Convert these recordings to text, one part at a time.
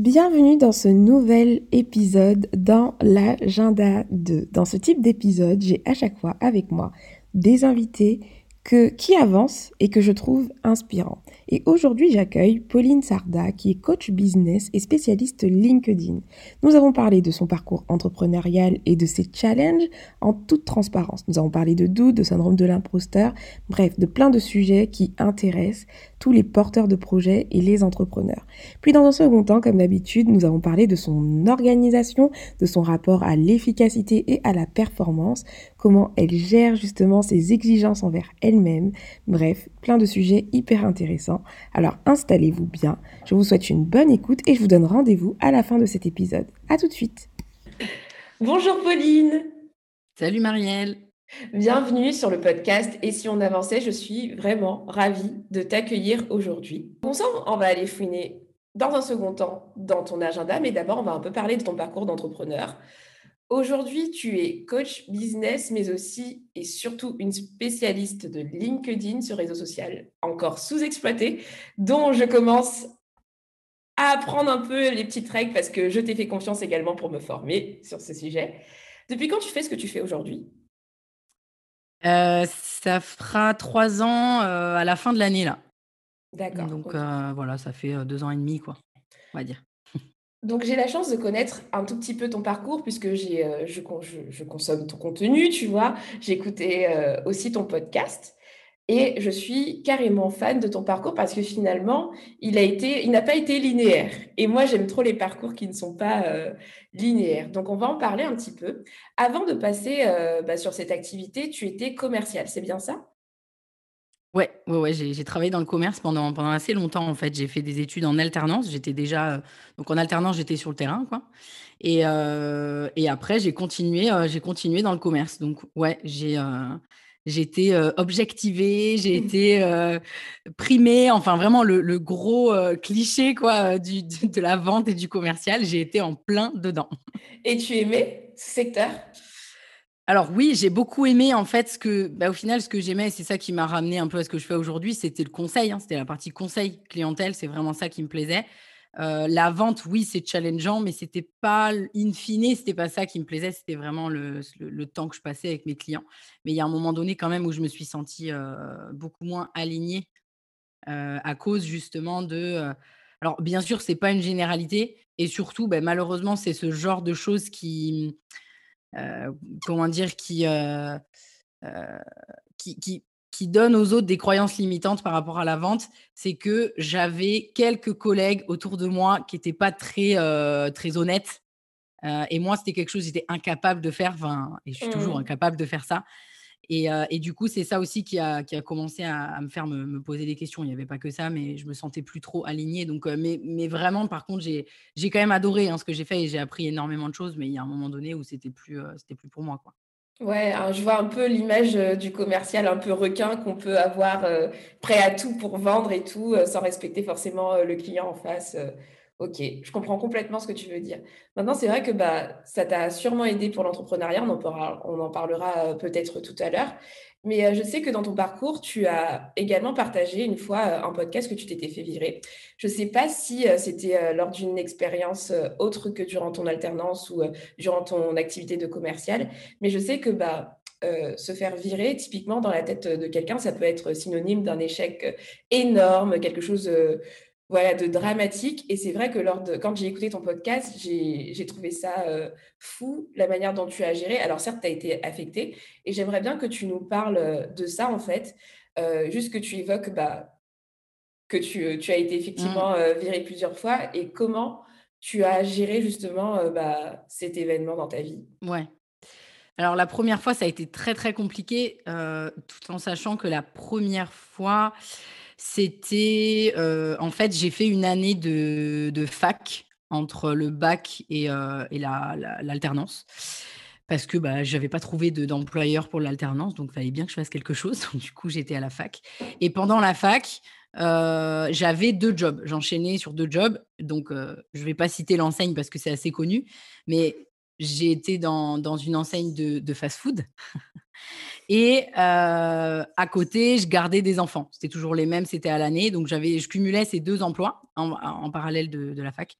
Bienvenue dans ce nouvel épisode dans l'agenda 2. Dans ce type d'épisode, j'ai à chaque fois avec moi des invités que, qui avancent et que je trouve inspirants. Et aujourd'hui, j'accueille Pauline Sarda, qui est coach business et spécialiste LinkedIn. Nous avons parlé de son parcours entrepreneurial et de ses challenges en toute transparence. Nous avons parlé de doute, de syndrome de l'imposteur, bref, de plein de sujets qui intéressent tous les porteurs de projets et les entrepreneurs. Puis dans un second temps, comme d'habitude, nous avons parlé de son organisation, de son rapport à l'efficacité et à la performance, comment elle gère justement ses exigences envers elle-même. Bref, plein de sujets hyper intéressants. Alors installez-vous bien, je vous souhaite une bonne écoute et je vous donne rendez-vous à la fin de cet épisode. À tout de suite. Bonjour Pauline. Salut Marielle. Bienvenue sur le podcast Et si on avançait, je suis vraiment ravie de t'accueillir aujourd'hui. Sang, on va aller fouiner dans un second temps dans ton agenda, mais d'abord on va un peu parler de ton parcours d'entrepreneur. Aujourd'hui, tu es coach business, mais aussi et surtout une spécialiste de LinkedIn, ce réseau social encore sous-exploité, dont je commence à apprendre un peu les petites règles parce que je t'ai fait confiance également pour me former sur ce sujet. Depuis quand tu fais ce que tu fais aujourd'hui? Euh, ça fera trois ans euh, à la fin de l'année là. D'accord. Donc euh, voilà, ça fait deux ans et demi quoi, on va dire. Donc j'ai la chance de connaître un tout petit peu ton parcours puisque j'ai, je, je, consomme ton contenu, tu vois. J'ai écouté aussi ton podcast. Et je suis carrément fan de ton parcours parce que finalement, il a été, il n'a pas été linéaire. Et moi, j'aime trop les parcours qui ne sont pas euh, linéaires. Donc, on va en parler un petit peu. Avant de passer euh, bah, sur cette activité, tu étais commercial, c'est bien ça? Ouais, ouais, ouais j'ai travaillé dans le commerce pendant, pendant assez longtemps. En fait, j'ai fait des études en alternance. J'étais déjà, euh, donc en alternance, j'étais sur le terrain, quoi. Et, et après, j'ai continué, j'ai continué dans le commerce. Donc, ouais, j'ai j'ai été objectivée, j'ai mmh. été primée, enfin vraiment le, gros cliché quoi du, de la vente et du commercial, j'ai été en plein dedans. Et tu aimais ce secteur? Alors oui, j'ai beaucoup aimé en fait ce que, bah, au final, ce que j'aimais, c'est ça qui m'a ramené un peu à ce que je fais aujourd'hui, c'était le conseil, hein, c'était la partie conseil clientèle, c'est vraiment ça qui me plaisait. La vente, oui, c'est challengeant, mais c'était pas, in fine, c'était pas ça qui me plaisait. C'était vraiment le, temps que je passais avec mes clients. Mais il y a un moment donné quand même où je me suis sentie beaucoup moins alignée à cause justement de. alors, bien sûr, c'est pas une généralité, et surtout, ben, malheureusement, c'est ce genre de choses qui, comment dire, qui, qui qui donne aux autres des croyances limitantes par rapport à la vente, c'est que j'avais quelques collègues autour de moi qui n'étaient pas très, euh, très honnêtes. Euh, et moi, c'était quelque chose que j'étais incapable de faire. Et je suis toujours mmh. incapable de faire ça. Et, euh, et du coup, c'est ça aussi qui a, qui a commencé à, me faire me, poser des questions. Il n'y avait pas que ça, mais je me sentais plus trop alignée. Donc, mais, mais vraiment, par contre, j'ai quand même adoré hein, ce que j'ai fait et j'ai appris énormément de choses. Mais il y a un moment donné où c'était plus, c'était plus pour moi. Quoi. Ouais, hein, je vois un peu l'image euh, du commercial un peu requin qu'on peut avoir euh, prêt à tout pour vendre et tout, euh, sans respecter forcément le client en face. ok, je comprends complètement ce que tu veux dire. Maintenant, c'est vrai que bah, ça t'a sûrement aidé pour l'entrepreneuriat, on en on en parlera peut-être tout à l'heure. Mais euh, je sais que dans ton parcours, tu as également partagé une fois euh, un podcast que tu t'étais fait virer. Je ne sais pas si euh, c'était lors d'une expérience autre que durant ton alternance ou durant ton activité de commercial, mais je sais que bah, se faire virer, typiquement dans la tête de quelqu'un, ça peut être synonyme d'un échec énorme, quelque chose voilà, de dramatique. Et c'est vrai que lors de, quand j'ai écouté ton podcast, j'ai trouvé ça euh, fou, la manière dont tu as géré. Alors certes, tu as été affecté. Et j'aimerais bien que tu nous parles euh, de ça, en fait. Euh, juste que tu évoques bah, que tu, tu, as été effectivement mmh. viré plusieurs fois et comment tu as géré justement bah, cet événement dans ta vie. Ouais. Alors la première fois, ça a été très très compliqué, tout en sachant que la première fois, c'était, en fait, j'ai fait une année de, fac entre le bac et, l'alternance. parce que bah, je n'avais pas trouvé d'employeur pour l'alternance, donc il fallait bien que je fasse quelque chose. Donc, du coup, j'étais à la fac. Et pendant la fac, j'avais deux jobs. J'enchaînais sur deux jobs. Donc, je ne vais pas citer l'enseigne parce que c'est assez connu, mais j'ai été dans, dans, une enseigne de, de fast-food. Et à côté, je gardais des enfants. C'était toujours les mêmes, c'était à l'année. Donc, j'avais, je cumulais ces deux emplois en, en parallèle de, de, la fac.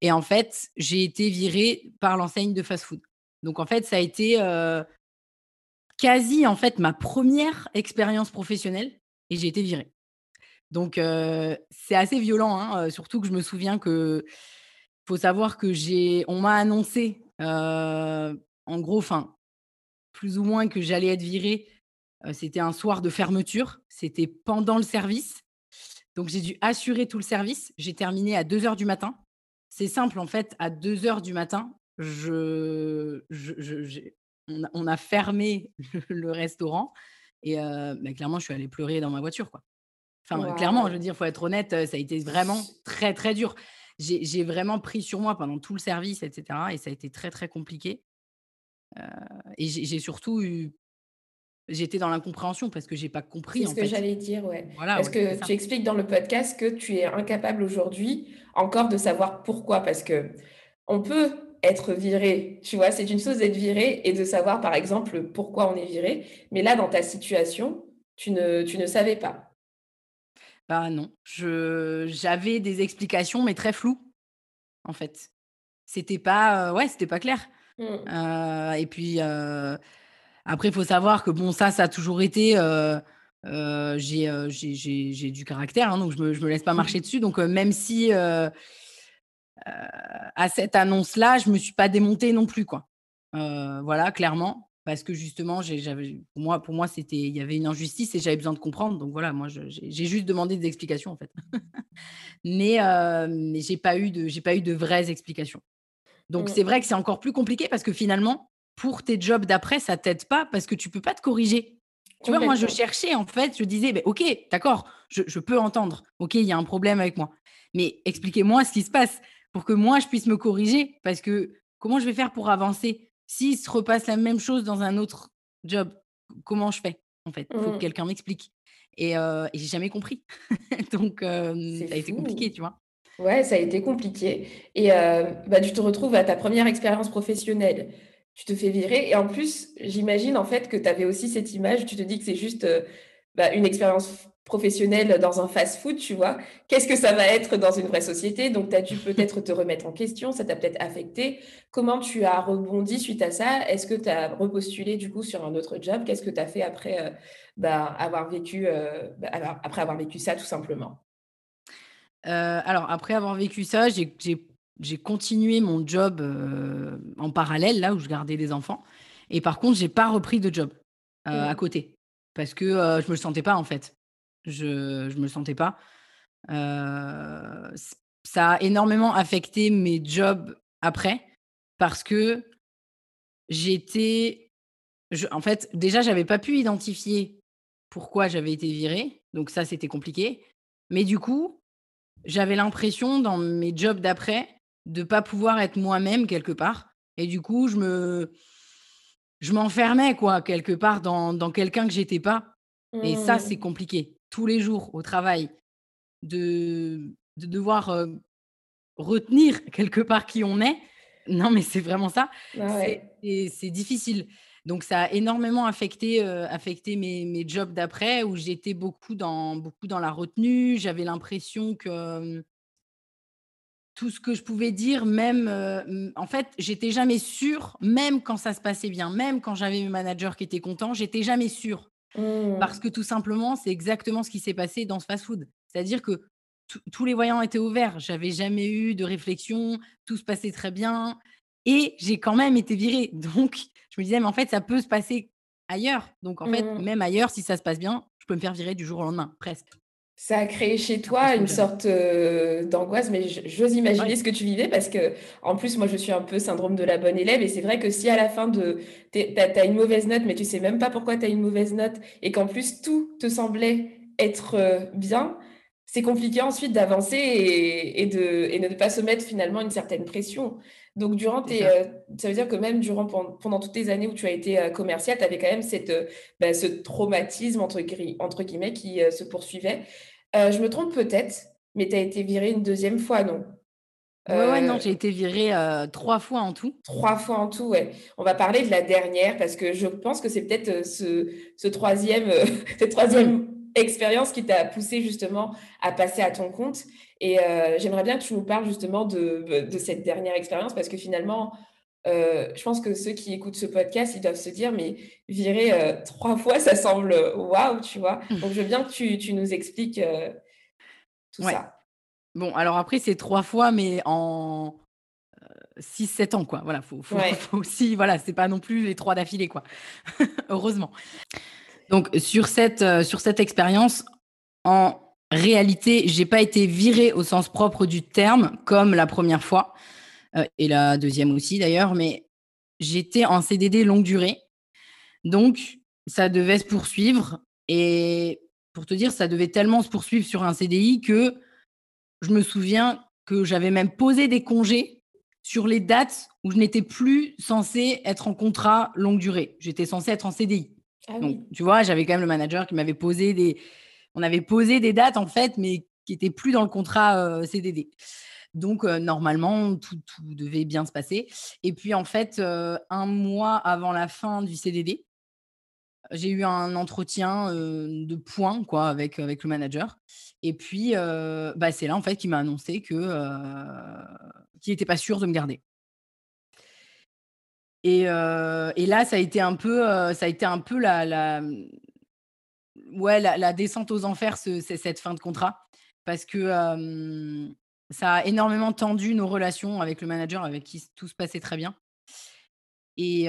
Et en fait, j'ai été virée par l'enseigne de fast-food. Donc, en fait, ça a été quasi en fait ma première expérience professionnelle et j'ai été virée. Donc, c'est assez violent, hein, surtout que je me souviens que faut savoir que j'ai, on m'a annoncé, en gros, enfin, plus ou moins que j'allais être virée. c'était un soir de fermeture, c'était pendant le service. Donc, j'ai dû assurer tout le service. J'ai terminé à 2 heures du matin. C'est simple, en fait, à 2 heures du matin, je, on, a, fermé le, restaurant et bah, clairement, je suis allée pleurer dans ma voiture. Quoi. Enfin, clairement, je veux dire, il faut être honnête, ça a été vraiment très, très dur. J'ai vraiment pris sur moi pendant tout le service, etc. Et ça a été très, très compliqué. et j'ai surtout eu. J'étais dans l'incompréhension parce que j'ai pas compris. C'est ce que j'allais dire, ouais. Voilà, parce que tu expliques dans le podcast que tu es incapable aujourd'hui encore de savoir pourquoi. Parce que on peut être viré, tu vois, c'est une chose d'être viré et de savoir, par exemple, pourquoi on est viré. Mais là, dans ta situation, tu ne, tu ne savais pas. Bah non, je j'avais des explications, mais très floues, en fait. C'était pas, ouais, c'était pas clair. Mmh. et puis, après, il faut savoir que bon, ça, ça a toujours été, j'ai j'ai du caractère, hein, donc je me, je me laisse pas marcher dessus. Donc, même si, à cette annonce-là, je me suis pas démontée non plus, quoi. voilà, clairement parce que justement, pour moi, pour moi, c'était, il y avait une injustice et j'avais besoin de comprendre. Donc voilà, moi, j'ai juste demandé des explications en fait, mais, euh, mais j'ai pas eu de, j'ai pas eu de vraies explications. Donc mmh. c'est vrai que c'est encore plus compliqué parce que finalement, pour tes jobs d'après, ça t'aide pas parce que tu peux pas te corriger. Tu vois, moi, je cherchais en fait, je disais, ok, d'accord, je, je peux entendre, ok, il y a un problème avec moi, mais expliquez-moi ce qui se passe pour que moi je puisse me corriger parce que comment je vais faire pour avancer s'il se repasse la même chose dans un autre job, comment je fais en fait? Il faut que mmh. quelqu'un m'explique. Et, euh, et j'ai jamais compris. Donc, ça a été compliqué, tu vois? Ouais, ça a été compliqué. Et bah, tu te retrouves à ta première expérience professionnelle. Tu te fais virer. Et en plus, j'imagine en fait que tu avais aussi cette image. Tu te dis que c'est juste bah, une expérience professionnel dans un fast-food, tu vois, qu'est-ce que ça va être dans une vraie société? Donc, tu as dû peut-être te remettre en question, ça t'a peut-être affecté. Comment tu as rebondi suite à ça? Est-ce que tu as repostulé du coup sur un autre job? Qu'est-ce que tu as fait après, euh, bah, avoir vécu, euh, bah, après avoir vécu ça tout simplement? Euh, Alors, après avoir vécu ça, j'ai continué mon job en parallèle, là où je gardais les enfants. Et par contre, j'ai pas repris de job à mmh. côté parce que je me sentais pas en fait. Je ne me sentais pas. ça a énormément affecté mes jobs après parce que j'étais. En fait, déjà, j'avais pas pu identifier pourquoi j'avais été virée. Donc, ça, c'était compliqué. Mais du coup, j'avais l'impression dans mes jobs d'après de pas pouvoir être moi-même quelque part. Et du coup, je me. Je m'enfermais, quoi, quelque part dans, dans quelqu'un que j'étais pas. Et ça, c'est mmh. compliqué tous les jours au travail, de, de devoir retenir quelque part qui on est, non, mais c'est vraiment ça. C'est difficile. Donc, ça a énormément affecté, affecté mes, mes, jobs d'après, où j'étais beaucoup dans, beaucoup dans la retenue. J'avais l'impression que tout ce que je pouvais dire, même, en fait, j'étais jamais sûre, même quand ça se passait bien, même quand j'avais mes managers qui étaient contents, j'étais jamais sûre. Mmh. Parce que tout simplement, c'est exactement ce qui s'est passé dans ce fast-food. C'est-à-dire que tous les voyants étaient ouverts. J'avais jamais eu de réflexion, tout se passait très bien. Et j'ai quand même été virée. Donc, je me disais, mais en fait, ça peut se passer ailleurs. Donc, en fait, mmh. même ailleurs, si ça se passe bien, je peux me faire virer du jour au lendemain, presque. Ça a créé chez toi une sorte d'angoisse, mais j'ose imaginer ce que tu vivais parce que, en plus, moi, je suis un peu syndrome de la bonne élève et c'est vrai que si à la fin de, tu as, une mauvaise note, mais tu sais même pas pourquoi tu as une mauvaise note et qu'en plus tout te semblait être bien, c'est compliqué ensuite d'avancer et, de, et ne pas se mettre finalement une certaine pression. Donc, durant tes, ça. ça. veut dire que même durant, pendant toutes les années où tu as été commercial, tu avais quand même cette, bah, ce traumatisme, entre, entre guillemets, qui se poursuivait. Je me trompe peut-être, mais tu as été viré une deuxième fois, non Ouais, ouais, non, j'ai été virée trois fois en tout. Trois fois en tout, ouais. On va parler de la dernière parce que je pense que c'est peut-être ce, ce, troisième, cette troisième mmh. expérience qui t'a poussé justement à passer à ton compte. Et j'aimerais bien que tu nous parles justement de, de cette dernière expérience parce que finalement, je pense que ceux qui écoutent ce podcast, ils doivent se dire, mais virer trois fois, ça semble waouh, tu vois. Mmh. Donc, je veux bien que tu, tu nous expliques tout ça. Bon, alors après, c'est trois fois, mais en 6-7 ans, quoi. Voilà, faut, faut, faut aussi, voilà, c'est pas non plus les trois d'affilée, quoi. Heureusement. Donc, sur cette, sur cette expérience, en réalité, j'ai pas été virée au sens propre du terme, comme la première fois, et la deuxième aussi d'ailleurs, mais j'étais en CDD longue durée. Donc, ça devait se poursuivre. Et pour te dire, ça devait tellement se poursuivre sur un CDI que je me souviens que j'avais même posé des congés sur les dates où je n'étais plus censée être en contrat longue durée. J'étais censée être en CDI. Ah Donc, tu vois, j'avais quand même le manager qui m'avait posé des. On avait posé des dates, en fait, mais qui n'étaient plus dans le contrat euh, CDD. Donc, euh, normalement, tout, devait bien se passer. Et puis, en fait, euh, un mois avant la fin du CDD, j'ai eu un entretien de points quoi, avec, avec le manager. Et puis, bah, c'est là, en fait, qu'il m'a annoncé que, qu'il n'était pas sûr de me garder. Et, et, là, ça a été un peu, ça un peu la, la, ouais, la, descente aux enfers, ce, cette fin de contrat. Parce que ça a énormément tendu nos relations avec le manager, avec qui tout se passait très bien. Et,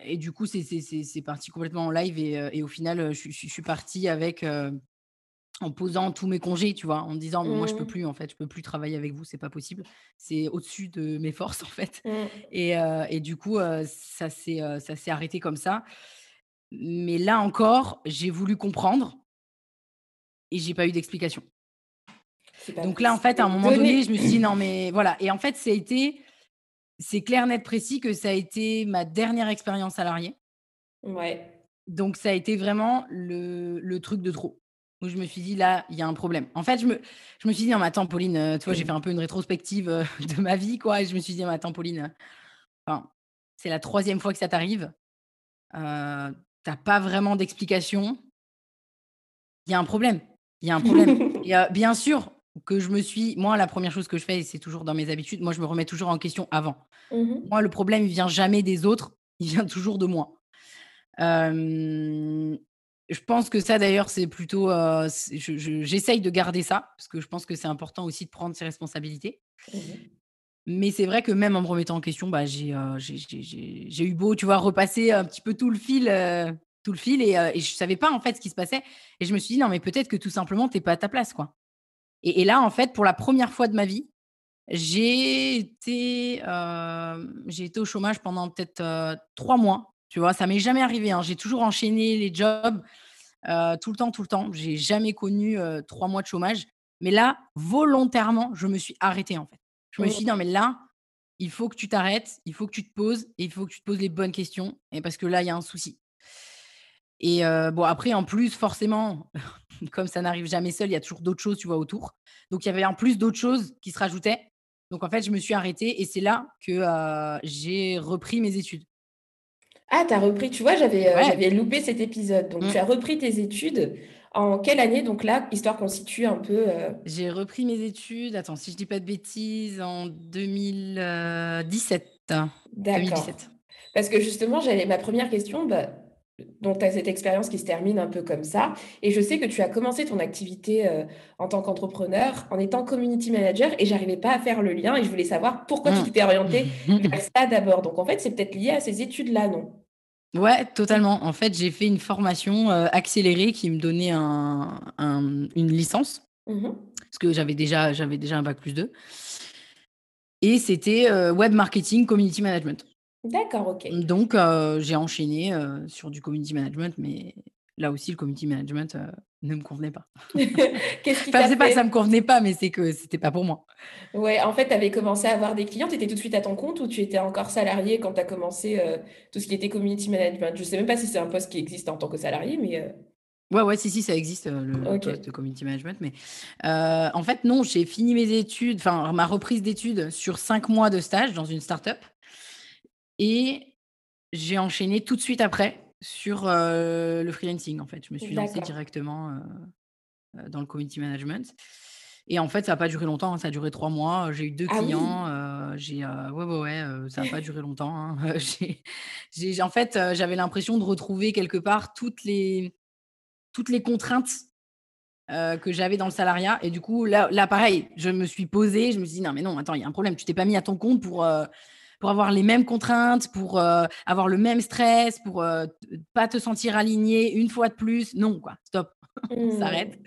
et du coup, c'est parti complètement en live. Et, au final, je, suis partie avec, en posant tous mes congés, tu vois, en me disant, moi, je peux mmh. plus, en fait, je peux plus travailler avec vous, c'est pas possible. C'est au-dessus de mes forces, en fait. Mmh. Et, et, du coup, ça s'est arrêté comme ça. Mais là encore, j'ai voulu comprendre et j'ai pas eu d'explication. Donc là, en fait, à un moment donné, je me suis dit, non, mais voilà. Et en fait, ça a été c'est clair, net, précis que ça a été ma dernière expérience salariée. Ouais. Donc, ça a été vraiment le, le truc de trop. Où je me suis dit, là, il y a un problème. En fait, je me, je me suis dit, non, mais attends, Pauline, euh, tu vois, j'ai fait un peu une rétrospective euh, de ma vie, quoi. Et je me suis dit, non, mais attends, Pauline, enfin, c'est la troisième fois que ça t'arrive. Euh, T'as pas vraiment d'explication. Il y a un problème. Il y a un problème. et, bien sûr, que je me suis. Moi, la première chose que je fais, et c'est toujours dans mes habitudes, moi, je me remets toujours en question avant. Mmh moi, le problème, il vient jamais des autres, il vient toujours de moi. je pense que ça, d'ailleurs, c'est plutôt. J'essaye de garder ça, parce que je pense que c'est important aussi de prendre ses responsabilités. Mmh Mais c'est vrai que même en me remettant en question, bah, j'ai eu beau, tu vois, repasser un petit peu tout le fil. tout le fil et, et je savais pas en fait ce qui se passait et je me suis dit non mais peut-être que tout simplement t'es pas à ta place quoi et, là, en fait, pour la première fois de ma vie, j'ai été, euh, j'ai été au chômage pendant peut-être euh, trois mois. Tu vois, ça m'est jamais arrivé. Hein. J'ai toujours enchaîné les jobs euh, tout le temps, tout le temps. J'ai jamais connu trois mois de chômage. Mais là, volontairement, je me suis arrêtée en fait. Je me suis dit non, mais là, il faut que tu t'arrêtes, il faut que tu te poses et il faut que tu te poses les bonnes questions. Et parce que là, il y a un souci. Et bon, après, en plus, forcément, comme ça n'arrive jamais seul, il y a toujours d'autres choses, tu vois, autour. Donc, il y avait en plus d'autres choses qui se rajoutaient. Donc, en fait, je me suis arrêtée et c'est là que j'ai repris mes études. Ah, tu as repris, tu vois, j'avais loupé cet épisode. Donc, tu mmh. as repris tes études. En quelle année, donc là, histoire qu'on situe un peu J'ai repris mes études, attends, si je dis pas de bêtises, en 2017. D'accord. Parce que justement, j'avais ma première question, bah, donc, tu as cette expérience qui se termine un peu comme ça. Et je sais que tu as commencé ton activité euh, en tant qu'entrepreneur en étant community manager et j'arrivais pas à faire le lien et je voulais savoir pourquoi tu mmh. t'étais orienté vers ça d'abord. Donc, en fait, c'est peut-être lié à ces études-là, non? Ouais, totalement. En fait, j'ai fait une formation euh, accélérée qui me donnait un, une licence. Mmh parce que j'avais déjà, j'avais déjà un bac plus 2. Et c'était euh, web marketing, community management. D'accord, OK. Donc, j'ai enchaîné sur du community management, mais là aussi, le community management, ne me convenait pas. Qu'est-ce qui enfin, c'est pas que ça me convenait pas, mais c'est que c'était pas pour moi. Ouais, en fait, tu avais commencé à avoir des clients, tu étais tout de suite à ton compte ou tu étais encore salarié quand tu as commencé tout ce qui était community management? Je sais même pas si c'est un poste qui existe en tant que salarié, mais Ouais, ouais, si, si, ça existe, le, poste de community management. Mais en fait, non, j'ai fini mes études, enfin, ma reprise d'études sur cinq mois de stage dans une start-up. Et j'ai enchaîné tout de suite après sur euh, le freelancing, en fait. Je me suis lancée directement euh, dans le community management. Et en fait, ça n'a pas duré longtemps, hein, ça a duré trois mois. J'ai eu deux Ah oui, clients. euh, j'ai, euh, ouais, ouais, ouais, euh, ça n'a pas duré longtemps. hein. J'ai, en fait, j'avais l'impression de retrouver quelque part toutes les, toutes les contraintes que j'avais dans le salariat. Et du coup, là, là, pareil, je me suis posée, je me suis dit, non, mais non, attends, il y a un problème. Tu t'es pas mis à ton compte pour, pour avoir les mêmes contraintes, pour euh, avoir le même stress, pour euh, pas te sentir aligné une fois de plus. Non, quoi, stop, on s'arrête. Hmm,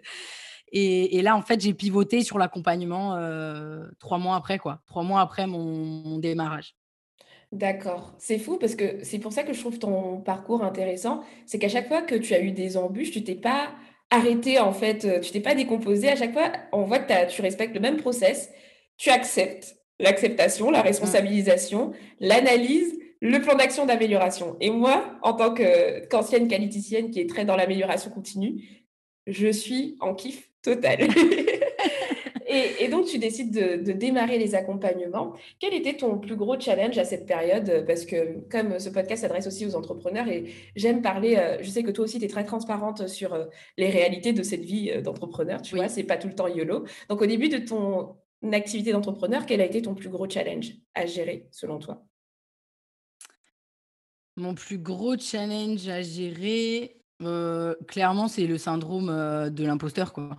Et, et là, en fait, j'ai pivoté sur l'accompagnement euh, trois mois après, quoi. Trois mois après mon, mon démarrage. d'accord. C'est fou parce que c'est pour ça que je trouve ton parcours intéressant. C'est qu'à chaque fois que tu as eu des embûches, tu t'es pas arrêté en fait, euh, tu t'es pas décomposé. À chaque fois, on voit que tu respectes le même process. Tu acceptes l'acceptation, la Mm. responsabilisation, l'analyse, le plan d'action d'amélioration. Et moi, en tant qu'ancienne qualiticienne qui est très dans l'amélioration continue, je suis en kiff total. Et, et donc, tu décides de, de démarrer les accompagnements. Quel était ton plus gros challenge à cette période? Parce que comme ce podcast s'adresse aussi aux entrepreneurs et j'aime parler, euh, je sais que toi aussi, tu es très transparente sur euh, les réalités de cette vie euh, d'entrepreneur, tu vois, Oui. c'est pas tout le temps YOLO. Donc, au début de ton activité d'entrepreneur, quel a été ton plus gros challenge à gérer selon toi? Mon plus gros challenge à gérer, euh, clairement, c'est le syndrome euh, de l'imposteur, quoi.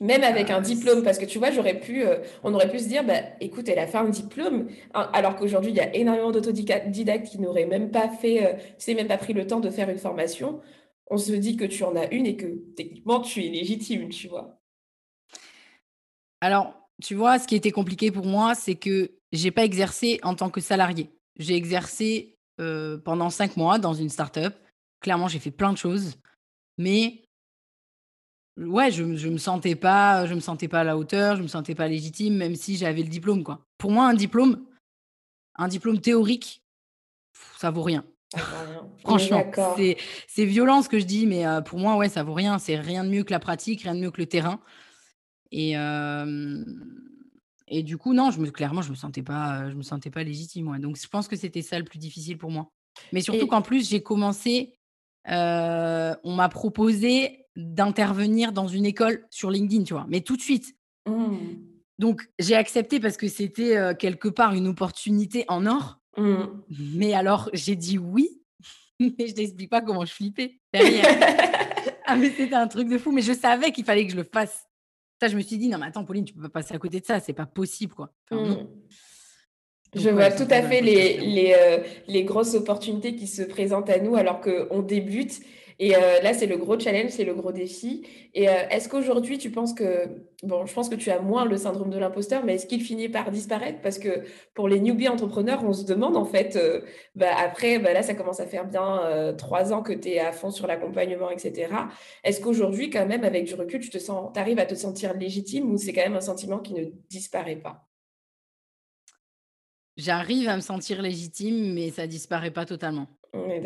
Même avec un Euh, diplôme, parce que tu vois, j'aurais pu, on aurait pu se dire, bah, écoute, elle a fait un diplôme, hein, alors qu'aujourd'hui, il y a énormément d'autodidactes qui n'auraient même pas fait, sais, même pas pris le temps de faire une formation. On se dit que tu en as une et que techniquement, tu es légitime, tu vois. Alors, tu vois, ce qui était compliqué pour moi, c'est que j'ai pas exercé en tant que salarié. J'ai exercé euh, pendant cinq mois dans une start-up. Clairement, j'ai fait plein de choses, mais ouais, je, je me sentais pas, je me sentais pas à la hauteur, je me sentais pas légitime, même si j'avais le diplôme, quoi. Pour moi, un diplôme, un diplôme théorique, ça vaut rien. Ça vaut rien. Franchement, c'est violent ce que je dis, mais euh, pour moi, ouais, ça vaut rien. C'est rien de mieux que la pratique, rien de mieux que le terrain. Et, et du coup, non, je me clairement, je me sentais pas, heu, je me sentais pas légitime, ouais. Donc je pense que c'était ça le plus difficile pour moi. Mais surtout qu'en plus, j'ai commencé, on m'a proposé d'intervenir dans une école sur LinkedIn, tu vois? Mais tout de suite. Hmm, Donc j'ai accepté parce que c'était, quelque part une opportunité en or. hmm. Mais alors j'ai dit oui, mais je t'explique pas comment je flippais derrière. Ah mais c'était un truc de fou, mais je savais qu'il fallait que je le fasse. Ça, je me suis dit: «Non mais attends Pauline, tu peux pas passer à côté de ça, c'est pas possible quoi». Enfin non. Hmm. Je ouais, vois tout à fait les, les, euh, les grosses opportunités qui se présentent à nous alors qu'on débute. Et euh, là, c'est le gros challenge, c'est le gros défi. Et euh, est-ce qu'aujourd'hui, tu penses que, bon, je pense que tu as moins le syndrome de l'imposteur, mais est-ce qu'il finit par disparaître? Parce que pour les newbies entrepreneurs, on se demande en fait, euh, bah, après, bah, là, ça commence à faire bien trois ans que tu es à fond sur l'accompagnement, etc. Est-ce qu'aujourd'hui, quand même, avec du recul, tu te sens, arrives à te sentir légitime ou c'est quand même un sentiment qui ne disparaît pas? J'arrive à me sentir légitime, mais ça disparaît pas totalement.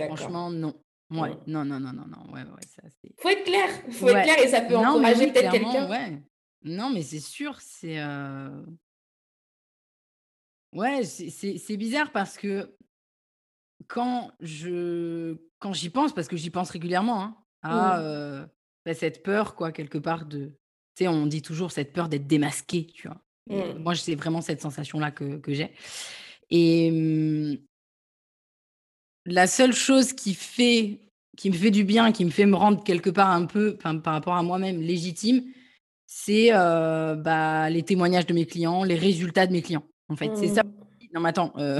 Franchement, non. Ouais, non, non, non, non, non. Ouais, ouais, ça c'est Faut être clair, faut être clair et ça peut Non, encourager oui, peut-être quelqu'un. ouais. Non, mais c'est sûr, c'est, heu, ouais, c'est bizarre parce que quand je quand j'y pense, parce que j'y pense régulièrement, hein, à, Mmh. heu, bah, cette peur quoi, quelque part de tu sais, on dit toujours cette peur d'être démasqué, tu vois? Mmh. moi, c'est vraiment cette sensation-là que que j'ai et mmh La seule chose qui fait qui me fait du bien, qui me fait me rendre quelque part un peu, par rapport à moi-même légitime, c'est, heu, bah, les témoignages de mes clients, les résultats de mes clients, en fait. C'est ça. Mmh. Non mais attends, heu,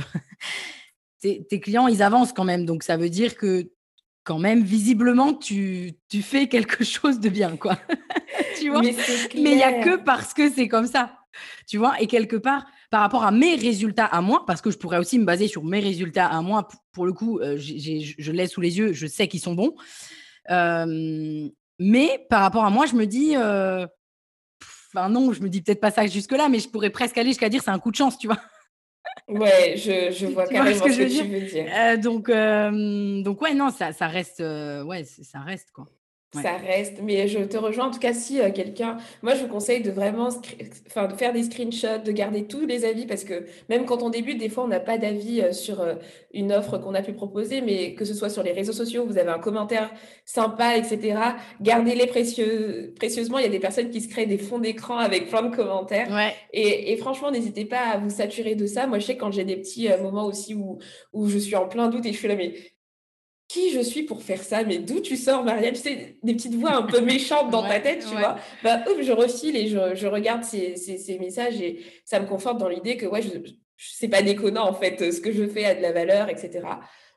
tes clients, ils avancent quand même, donc ça veut dire que, quand même, visiblement, tu tu fais quelque chose de bien, quoi. Tu vois? Mais il y a que parce que c'est comme ça, tu vois? Et quelque part, par rapport à mes résultats à moi, parce que je pourrais aussi me baser sur mes résultats à moi, pour le coup, j'ai je l'ai sous les yeux, je sais qu'ils sont bons. Hem, mais par rapport à moi, je me dis, enfin non, je me dis peut-être pas ça jusque-là, mais je pourrais presque aller jusqu'à dire c'est un coup de chance, tu vois. Ouais, je, je vois carrément ce que, je veux tu veux dire. donc, donc ouais, non, ça, ça reste, ouais, ça reste quoi. Ça reste, mais je te rejoins en tout cas si euh, quelqu'un, moi je vous conseille de vraiment enfin, de faire des screenshots, de garder tous les avis parce que même quand on débute, des fois on n'a pas d'avis euh, sur euh, une offre qu'on a pu proposer, mais que ce soit sur les réseaux sociaux, vous avez un commentaire sympa, etc. Gardez-les précieux, précieusement. Il y a des personnes qui se créent des fonds d'écran avec plein de commentaires. Et, et, franchement, n'hésitez pas à vous saturer de ça. Moi je sais quand j'ai des petits moments aussi où, où je suis en plein doute et je suis là, mais qui je suis pour faire ça? Mais d'où tu sors, Marianne Tu sais, des petites voix un peu méchantes dans ta tête, tu vois bah, Je refile et je, regarde ces, ces, messages et ça me conforte dans l'idée que, ouais, je, c'est pas déconnant, en fait, ce que je fais a de la valeur, etc.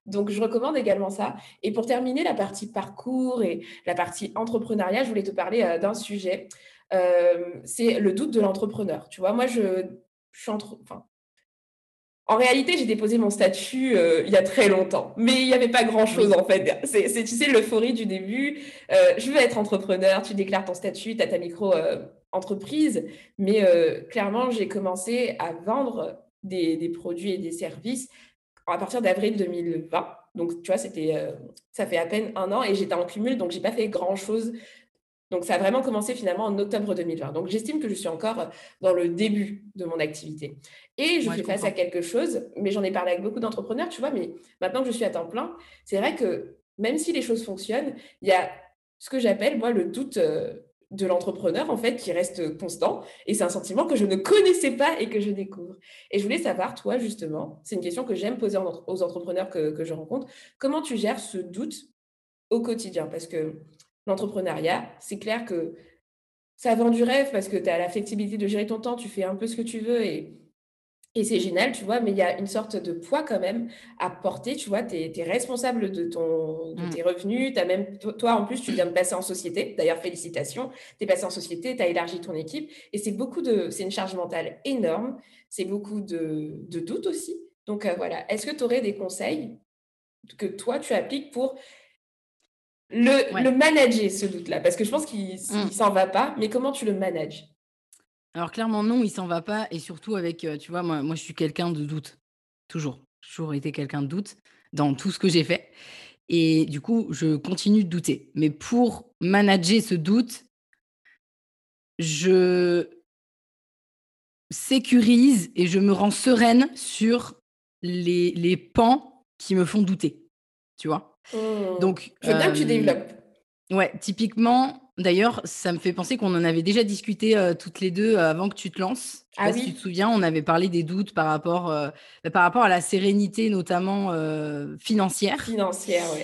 Donc, je recommande également ça. Et pour terminer la partie parcours et la partie entrepreneuriat, je voulais te parler euh, d'un sujet. Euh, c'est le doute de l'entrepreneur. Tu vois, moi, je, je suis entre... enfin, en réalité, j'ai déposé mon statut euh, il y a très longtemps, mais il n'y avait pas grand-chose en fait. C'est, tu sais, l'euphorie du début. Euh, je veux être entrepreneur, tu déclares ton statut, tu as ta micro-entreprise, euh, mais clairement, j'ai commencé à vendre des, produits et des services à partir d'avril 2020. Donc, tu vois, c'était, ça fait à peine un an et j'étais en cumul, donc j'ai pas fait grand-chose donc, ça a vraiment commencé finalement en octobre 2020. Donc, j'estime que je suis encore dans le début de mon activité. Et je fais face à quelque chose, mais j'en ai parlé avec beaucoup d'entrepreneurs, tu vois, mais maintenant que je suis à temps plein, c'est vrai que même si les choses fonctionnent, il y a ce que j'appelle, moi, le doute euh, de l'entrepreneur, en fait, qui reste constant. Et c'est un sentiment que je ne connaissais pas et que je découvre. Et je voulais savoir, toi, justement, c'est une question que j'aime poser aux entrepreneurs que, que je rencontre, comment tu gères ce doute au quotidien? Parce que l'entrepreneuriat, c'est clair que ça vend du rêve parce que tu as la flexibilité de gérer ton temps, tu fais un peu ce que tu veux et, et c'est génial, tu vois, mais il y a une sorte de poids quand même à porter, tu vois, tu es, responsable de, ton, de mmh. tes revenus, as même, toi en plus, tu viens de passer en société, d'ailleurs félicitations, tu es passé en société, tu as élargi ton équipe et c'est beaucoup de, c'est une charge mentale énorme, c'est beaucoup de, de doutes aussi. Donc euh, voilà, est-ce que tu aurais des conseils que toi tu appliques pour le, manager, ce doute-là Parce que je pense qu'il ne mmh. s'en va pas, mais comment tu le manages? Alors clairement non, il s'en va pas. Et surtout avec, euh, tu vois, moi, moi je suis quelqu'un de doute. Toujours. J'ai toujours été quelqu'un de doute dans tout ce que j'ai fait. Et du coup, je continue de douter. Mais pour manager ce doute, je sécurise et je me rends sereine sur les, les pans qui me font douter. Tu vois? Mmh. Donc, je veux bien que tu développes. Ouais, typiquement, d'ailleurs, ça me fait penser qu'on en avait déjà discuté toutes les deux avant que tu te lances. ah oui. Si tu te souviens, on avait parlé des doutes par rapport, bah, par rapport à la sérénité, notamment financière. Financière, oui.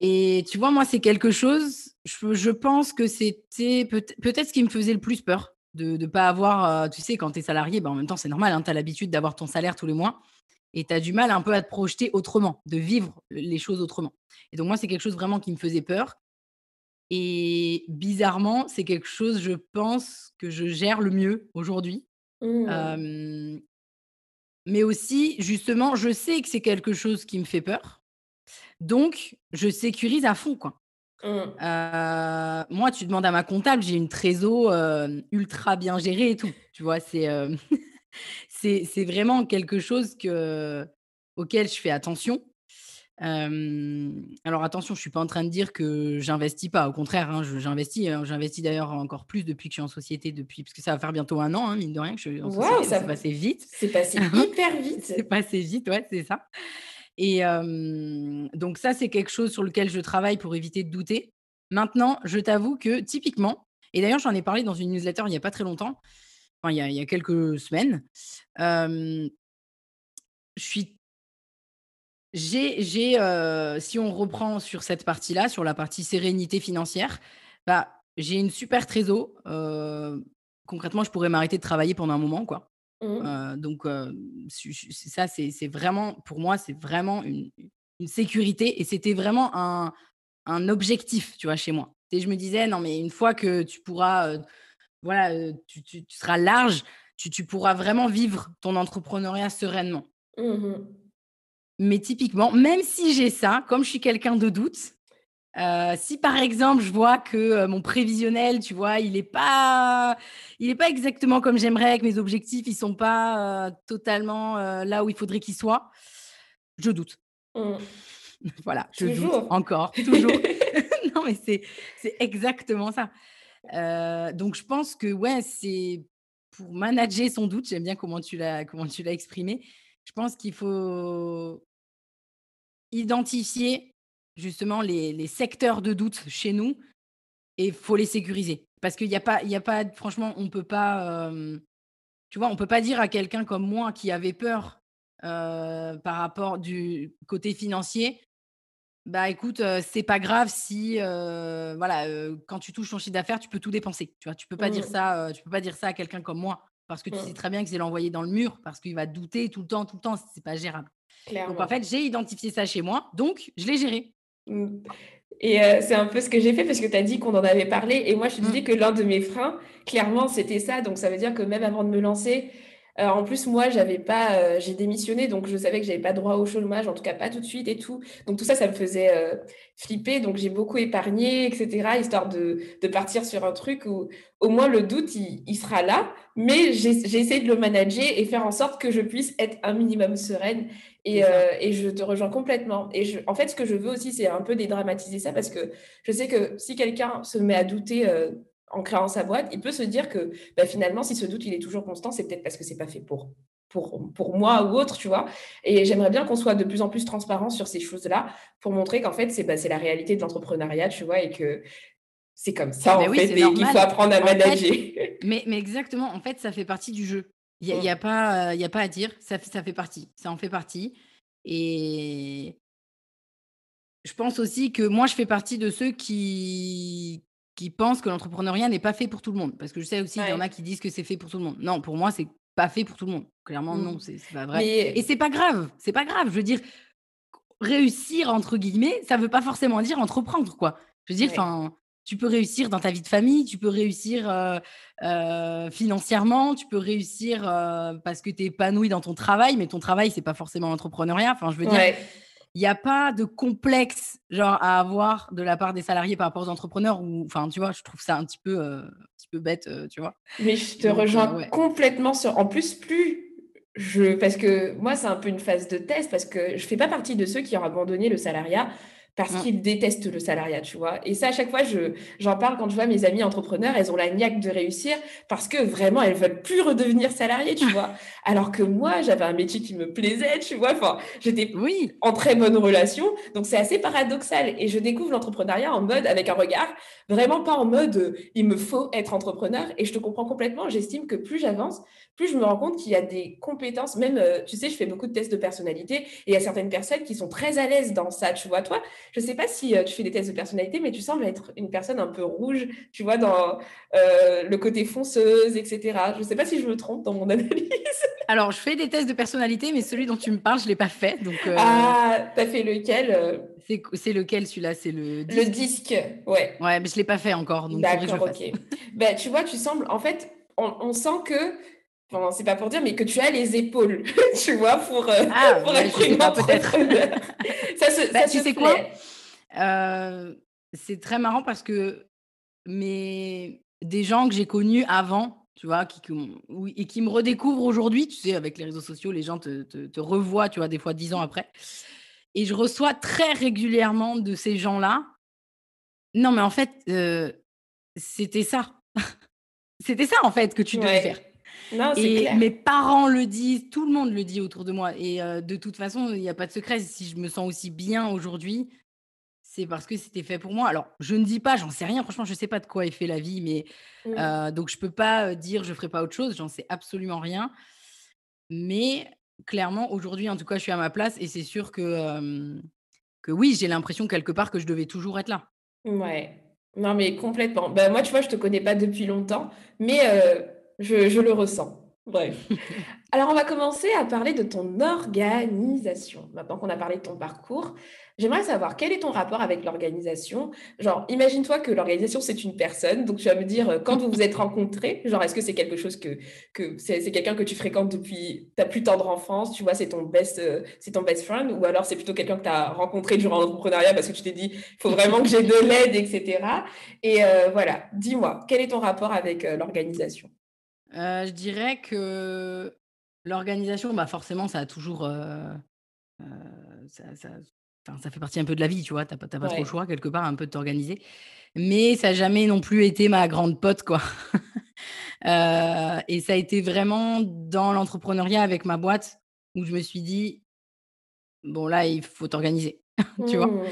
Et tu vois, moi, c'est quelque chose, je, pense que c'était peut-être ce qui me faisait le plus peur, de ne pas avoir, tu sais, quand tu es salarié, bah, en même temps, c'est normal, hein, tu as l'habitude d'avoir ton salaire tous les mois et tu as du mal un peu à te projeter autrement, de vivre les choses autrement. Et donc moi, c'est quelque chose vraiment qui me faisait peur. Et bizarrement, c'est quelque chose, je pense, que je gère le mieux aujourd'hui. Mmh. mais aussi, justement, je sais que c'est quelque chose qui me fait peur. Donc, je sécurise à fond, quoi. Mmh. moi, tu demandes à ma comptable, j'ai une trésor ultra bien gérée et tout. Tu vois, c'est c'est vraiment quelque chose que, auquel je fais attention. alors attention, je suis pas en train de dire que j'investis pas. Au contraire, hein, j'investis. Hein, j'investis d'ailleurs encore plus depuis que je suis en société, depuis parce que ça va faire bientôt un an, hein, mine de rien, que je suis en société. Ça va passer vite. C'est passé hyper vite. c'est passé vite, ouais, c'est ça. Et donc ça, c'est quelque chose sur lequel je travaille pour éviter de douter. Maintenant, je t'avoue que typiquement, et d'ailleurs j'en ai parlé dans une newsletter il n'y a pas très longtemps, il y a, quelques semaines. je suis. J'ai, si on reprend sur cette partie-là, sur la partie sérénité financière, bah, j'ai une super trésor. concrètement, je pourrais m'arrêter de travailler pendant un moment, quoi. Mmh. donc, ça, c'est, vraiment, pour moi, c'est vraiment une, sécurité et c'était vraiment un, un objectif, tu vois, chez moi. Et je me disais, non, mais une fois que tu pourras voilà, tu, seras large, tu, pourras vraiment vivre ton entrepreneuriat sereinement. Mmh Mais typiquement, même si j'ai ça, comme je suis quelqu'un de doute, Euh, si par exemple, je vois que euh, mon prévisionnel, tu vois, il n'est pas, il est pas exactement comme j'aimerais, que mes objectifs, ils sont pas euh, totalement là où il faudrait qu'ils soient, je doute. Mmh. voilà, je doute encore, toujours. non, mais c'est exactement ça. Donc, je pense que, ouais, c'est pour manager son doute, j'aime bien comment tu l'as, exprimé. Je pense qu'il faut identifier justement les, secteurs de doute chez nous et faut les sécuriser. Parce qu'il n'y a pas, a pas, franchement, on peut pas, tu vois, on peut pas dire à quelqu'un comme moi qui avait peur par rapport du côté financier, bah écoute, c'est pas grave si, voilà, quand tu touches ton chiffre d'affaires, tu peux tout dépenser. Tu vois, tu peux pas dire mmh. ça, tu peux pas dire ça à quelqu'un comme moi parce que tu sais mmh. très bien que c'est l'envoyer dans le mur parce qu'il va douter tout le temps, tout le temps, c'est pas gérable. Donc en fait, j'ai identifié ça chez moi, donc je l'ai géré. Mmh. Et c'est un peu ce que j'ai fait parce que tu as dit qu'on en avait parlé. Et moi, je te disais que l'un de mes freins, clairement, c'était ça. Donc, ça veut dire que même avant de me lancer, en plus, moi, j'avais pas, j'ai démissionné, donc je savais que j'avais pas droit au chômage, en tout cas pas tout de suite et tout. Donc tout ça, ça me faisait flipper. Donc j'ai beaucoup épargné, etc., histoire de, de, partir sur un truc où au moins le doute, il, sera là. Mais j'ai essayé de le manager et faire en sorte que je puisse être un minimum sereine. Et, et je te rejoins complètement. Et je, en fait, ce que je veux aussi, c'est un peu dédramatiser ça parce que je sais que si quelqu'un se met à douter en créant sa boîte, il peut se dire que bah, finalement, si ce doute il est toujours constant, c'est peut-être parce que c'est pas fait pour, pour, pour moi ou autre, tu vois. Et j'aimerais bien qu'on soit de plus en plus transparent sur ces choses-là pour montrer qu'en fait, c'est bah, la réalité de l'entrepreneuriat, tu vois, et que c'est comme ça, en fait, et qu'il faut apprendre à manager. mais, mais exactement, en fait, ça fait partie du jeu. Il n'y a, y a, pas, a pas à dire, ça, ça fait partie, ça en fait partie. Et je pense aussi que moi, je fais partie de ceux qui, qui pensent que l'entrepreneuriat n'est pas fait pour tout le monde. Parce que je sais aussi, qu'il y en a qui disent que c'est fait pour tout le monde. Non, pour moi, c'est pas fait pour tout le monde. Clairement, non, mmh. c'est pas vrai. Et c'est pas grave. C'est pas grave. Je veux dire, réussir, entre guillemets, ça veut pas forcément dire entreprendre, quoi. Je veux dire, enfin. Tu peux réussir dans ta vie de famille, tu peux réussir euh, euh, financièrement, tu peux réussir euh, parce que tu es épanoui dans ton travail, mais ton travail, c'est pas forcément l'entrepreneuriat. Enfin, je veux dire, il n'y a pas de complexe genre à avoir de la part des salariés par rapport aux entrepreneurs ou enfin tu vois je trouve ça un petit peu euh, un petit peu bête euh, tu vois. Mais je te rejoins euh, complètement sur en plus plus je parce que moi c'est un peu une phase de test parce que je fais pas partie de ceux qui ont abandonné le salariat parce mmh. qu'ils détestent le salariat, tu vois. Et ça, à chaque fois, je, j'en parle quand je vois mes amis entrepreneurs, elles ont la niaque de réussir parce que vraiment, elles veulent plus redevenir salariées, tu vois. Alors que moi, j'avais un métier qui me plaisait, tu vois. Enfin, j'étais oui. en très bonne relation. Donc, c'est assez paradoxal. Et je découvre l'entrepreneuriat en mode, avec un regard, vraiment pas en mode, il me faut être entrepreneur. Et je te comprends complètement. J'estime que plus j'avance, plus je me rends compte qu'il y a des compétences, même, euh, tu sais, je fais beaucoup de tests de personnalité et il y a certaines personnes qui sont très à l'aise dans ça, tu vois. Toi, je ne sais pas si euh, tu fais des tests de personnalité, mais tu sembles être une personne un peu rouge, tu vois, dans euh, le côté fonceuse, etc. Je ne sais pas si je me trompe dans mon analyse. Alors, je fais des tests de personnalité, mais celui dont tu me parles, je ne l'ai pas fait. Donc, Ah, tu as fait lequel C'est lequel celui-là? C'est le disque Le disque, ouais. Ouais, mais je ne l'ai pas fait encore. D'accord, ok. ben, tu vois, tu sembles, en fait, on sent que Enfin, c'est pas pour dire, mais que tu as les épaules, tu vois, pour, euh, ah, pour être une peut-être. ça se, bah, tu sais quoi? Euh, C'est très marrant parce que mais des gens que j'ai connus avant, tu vois, qui, et qui me redécouvrent aujourd'hui, tu sais, avec les réseaux sociaux, les gens te, te, revoient, tu vois, des fois dix ans après. Et je reçois très régulièrement de ces gens-là. Non, mais en fait, euh, c'était ça. c'était ça, en fait, que tu devais faire et mes parents le disent, tout le monde le dit autour de moi. Et de toute façon, il n'y a pas de secret. Si je me sens aussi bien aujourd'hui, c'est parce que c'était fait pour moi. Alors, je ne dis pas, j'en sais rien. Franchement, je ne sais pas de quoi est fait la vie, mais mmh. donc je ne peux pas dire je ne ferai pas autre chose. J'en sais absolument rien. Mais clairement, aujourd'hui, en tout cas, je suis à ma place et c'est sûr que, que oui, j'ai l'impression quelque part que je devais toujours être là. Ouais. Non, mais complètement. Ben, moi, tu vois, je ne te connais pas depuis longtemps, mais je, le ressens. Bref. Alors, on va commencer à parler de ton organisation. Maintenant qu'on a parlé de ton parcours, j'aimerais savoir quel est ton rapport avec l'organisation? Genre, imagine-toi que l'organisation, c'est une personne. Donc, tu vas me dire, euh, quand vous vous êtes rencontrés, genre, est-ce que c'est quelque chose que, que c'est, quelqu'un que tu fréquentes depuis ta plus tendre enfance, tu vois, c'est ton best, euh, c'est ton best friend, ou alors c'est plutôt quelqu'un que tu as rencontré durant l'entrepreneuriat parce que tu t'es dit, il faut vraiment que j'ai de l'aide, etc. Et euh, voilà, dis-moi, quel est ton rapport avec l'organisation? Je dirais que l'organisation, bah, forcément, ça a toujours, ça fait partie un peu de la vie, tu vois? Tu pas pas trop le choix quelque part, un peu de t'organiser. Mais ça n'a jamais non plus été ma grande pote, quoi. et ça a été vraiment dans l'entrepreneuriat avec ma boîte où je me suis dit: «Bon là, il faut t'organiser», tu vois? Mmh.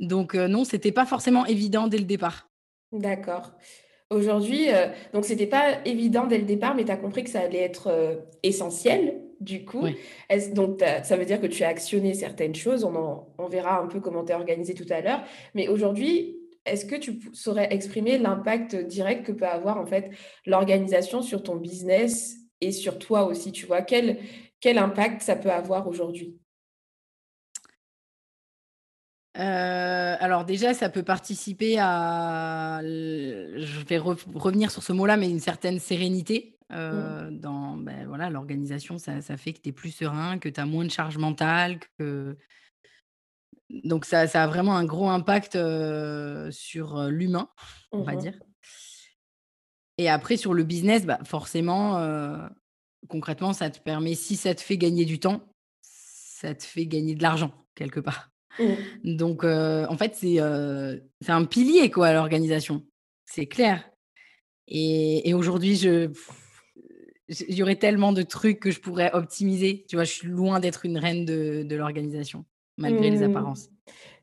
Donc non, c'était pas forcément évident dès le départ. D'accord. Aujourd'hui, euh, donc c'était pas évident dès le départ, mais tu as compris que ça allait être euh, essentiel, du coup. donc ça veut dire que tu as actionné certaines choses, on, on verra un peu comment tu es organisé tout à l'heure. Mais aujourd'hui, est-ce que tu saurais exprimer l'impact direct que peut avoir en fait l'organisation sur ton business et sur toi aussi, tu vois? Quel, quel impact ça peut avoir aujourd'hui? Alors déjà, ça peut participer à je vais revenir sur ce mot-là, mais une certaine sérénité, mmh. dans, ben, voilà, l'organisation. Ça fait que tu es plus serein, que tu as moins de charge mentale, que donc ça a vraiment un gros impact, sur, l'humain, on va mmh dire. Et après sur le business, bah, forcément, concrètement, ça te permet si ça te fait gagner du temps, ça te fait gagner de l'argent quelque part. Mmh. Donc, en fait, c'est c'est un pilier, quoi, l'organisation. C'est clair. Et, aujourd'hui, je il y aurait tellement de trucs que je pourrais optimiser. Tu vois, je suis loin d'être une reine de, de l'organisation, malgré les mmh. apparences.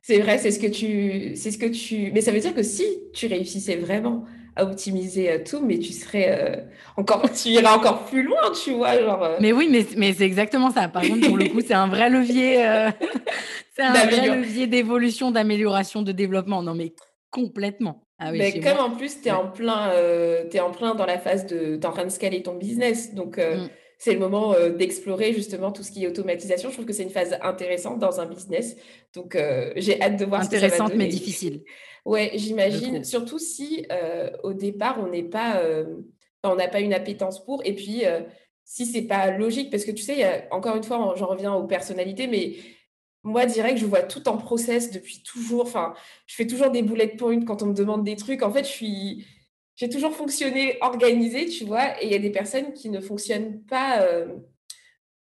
C'est vrai, c'est ce que tu, c'est ce que tu. Mais ça veut dire que si tu réussissais vraiment à optimiser tout, mais tu serais encore, tu irais encore plus loin, tu vois, genre. Mais oui, mais, mais c'est exactement ça. Par contre, pour le coup, c'est un vrai levier. C'est un vrai levier d'évolution, d'amélioration, de développement. Non, mais complètement. Ah mais comme en plus, tu es, en plein, euh, es en plein dans la phase de. Tu es en train de scaler ton business. Donc, euh, mm. c'est le moment euh, d'explorer justement tout ce qui est automatisation. Je trouve que c'est une phase intéressante dans un business. Donc, j'ai hâte de voir ce que ça va Intéressante, mais difficile. Ouais, j'imagine. Surtout si au départ, on n'est pas. on n'a pas une appétence pour. Et puis, si c'est pas logique, parce que tu sais, y a, encore une fois, j'en reviens aux personnalités, mais moi, direct, je vois tout en process depuis toujours. Enfin, je fais toujours des bullet points quand on me demande des trucs. En fait, je suis, j'ai toujours fonctionné organisé, tu vois. Et il y a des personnes qui ne fonctionnent pas euh,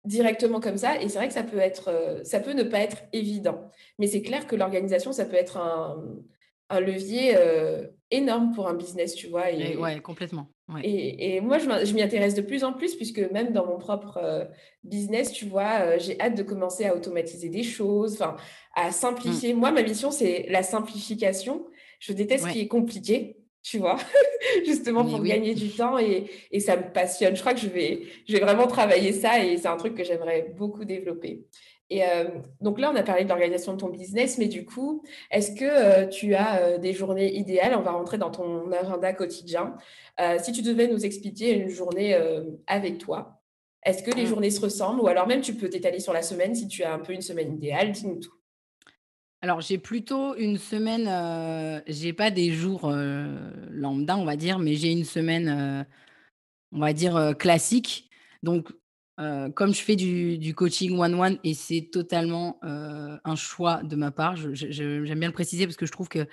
directement comme ça. Et c'est vrai que ça peut être, euh, ça peut ne pas être évident. Mais c'est clair que l'organisation, ça peut être un, un levier euh, énorme pour un business, tu vois. Et, ouais, complètement. Et, moi, je m'y intéresse de plus en plus, puisque même dans mon propre euh, business, tu vois, euh, j'ai hâte de commencer à automatiser des choses, à simplifier. Mmh. Moi, ma mission, c'est la simplification. Je déteste ce qui est compliqué, tu vois, justement pour gagner du temps et, et, ça me passionne. Je crois que je vais, je vais vraiment travailler ça et c'est un truc que j'aimerais beaucoup développer. Et euh, donc là, on a parlé de l'organisation de ton business, mais du coup, est-ce que euh, tu as euh, des journées idéales? On va rentrer dans ton agenda quotidien. si tu devais nous expliquer une journée avec toi, est-ce que les mmh. journées se ressemblent? Ou alors même tu peux t'étaler sur la semaine si tu as un peu une semaine idéale Dis-nous tout. Alors, j'ai plutôt une semaine, j'ai pas des jours lambda, on va dire, mais j'ai une semaine, on va dire, classique. Donc, comme je fais du, coaching one-one et c'est totalement un choix de ma part, j'aime bien le préciser parce que je trouve que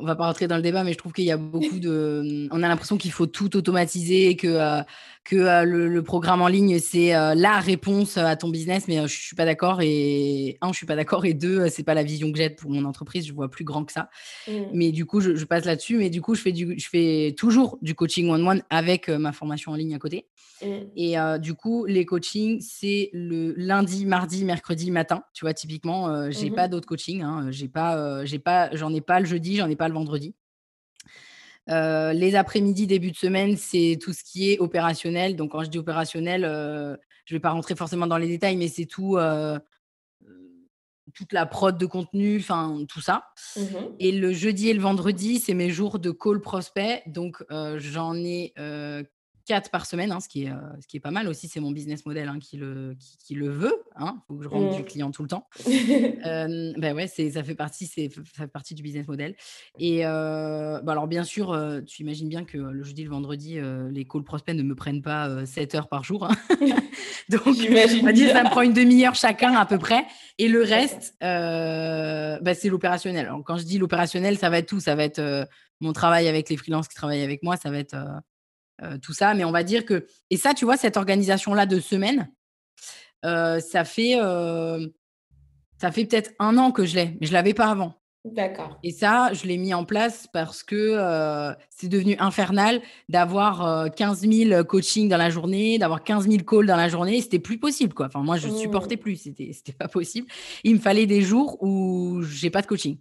on va pas rentrer dans le débat, mais je trouve qu'il y a beaucoup de. On a l'impression qu'il faut tout automatiser, que, euh, que euh, le, programme en ligne, c'est euh, la réponse à ton business, mais je suis pas d'accord. Et un, je suis pas d'accord. Et deux, c'est pas la vision que j'ai pour mon entreprise. Je vois plus grand que ça. Mmh. Mais du coup, je, passe là-dessus. Mais du coup, je fais, du, je fais toujours du coaching one-one avec ma formation en ligne à côté. Mmh. Et du coup, les coachings, c'est le lundi, mardi, mercredi matin. Tu vois, typiquement, j'ai mmh pas d'autres coachings. Hein. J'ai pas, j'ai pas, j'en ai pas le jeudi, j'en ai pas le vendredi. Euh, les après-midi, début de semaine, c'est tout ce qui est opérationnel. Donc, quand je dis opérationnel, euh, je ne vais pas rentrer forcément dans les détails, mais c'est tout, euh, toute la prod de contenu, enfin, tout ça. Mmh et le jeudi et le vendredi, c'est mes jours de call prospect. Donc, j'en ai 4 par semaine, hein, ce, qui est, euh, ce qui est pas mal aussi. C'est mon business model hein, qui, le, qui, le veut. Il hein. faut que je rende du mmh. client tout le temps. euh, ben ouais, ça fait, partie, ça fait partie du business model. Et euh, bah alors, bien sûr, tu imagines bien que le jeudi, le vendredi, les calls prospects ne me prennent pas 7 heures par jour. Donc, on va dire ça me prend une demi-heure chacun à peu près. Et le reste, bah, c'est l'opérationnel. quand je dis l'opérationnel, ça va être tout. Ça va être mon travail avec les freelances qui travaillent avec moi, ça va être tout ça. Mais on va dire que. Et ça, tu vois, cette organisation-là de semaine, ça fait, ça fait peut-être un an que je l'ai, mais je ne l'avais pas avant. D'accord. Et ça, je l'ai mis en place parce que c'est devenu infernal d'avoir 15 000 coachings dans la journée, d'avoir 15 000 calls dans la journée. C'était plus possible, quoi. Enfin, moi, je ne mmh. supportais plus. C'était, c'était pas possible. Il me fallait des jours où j'ai pas de coaching.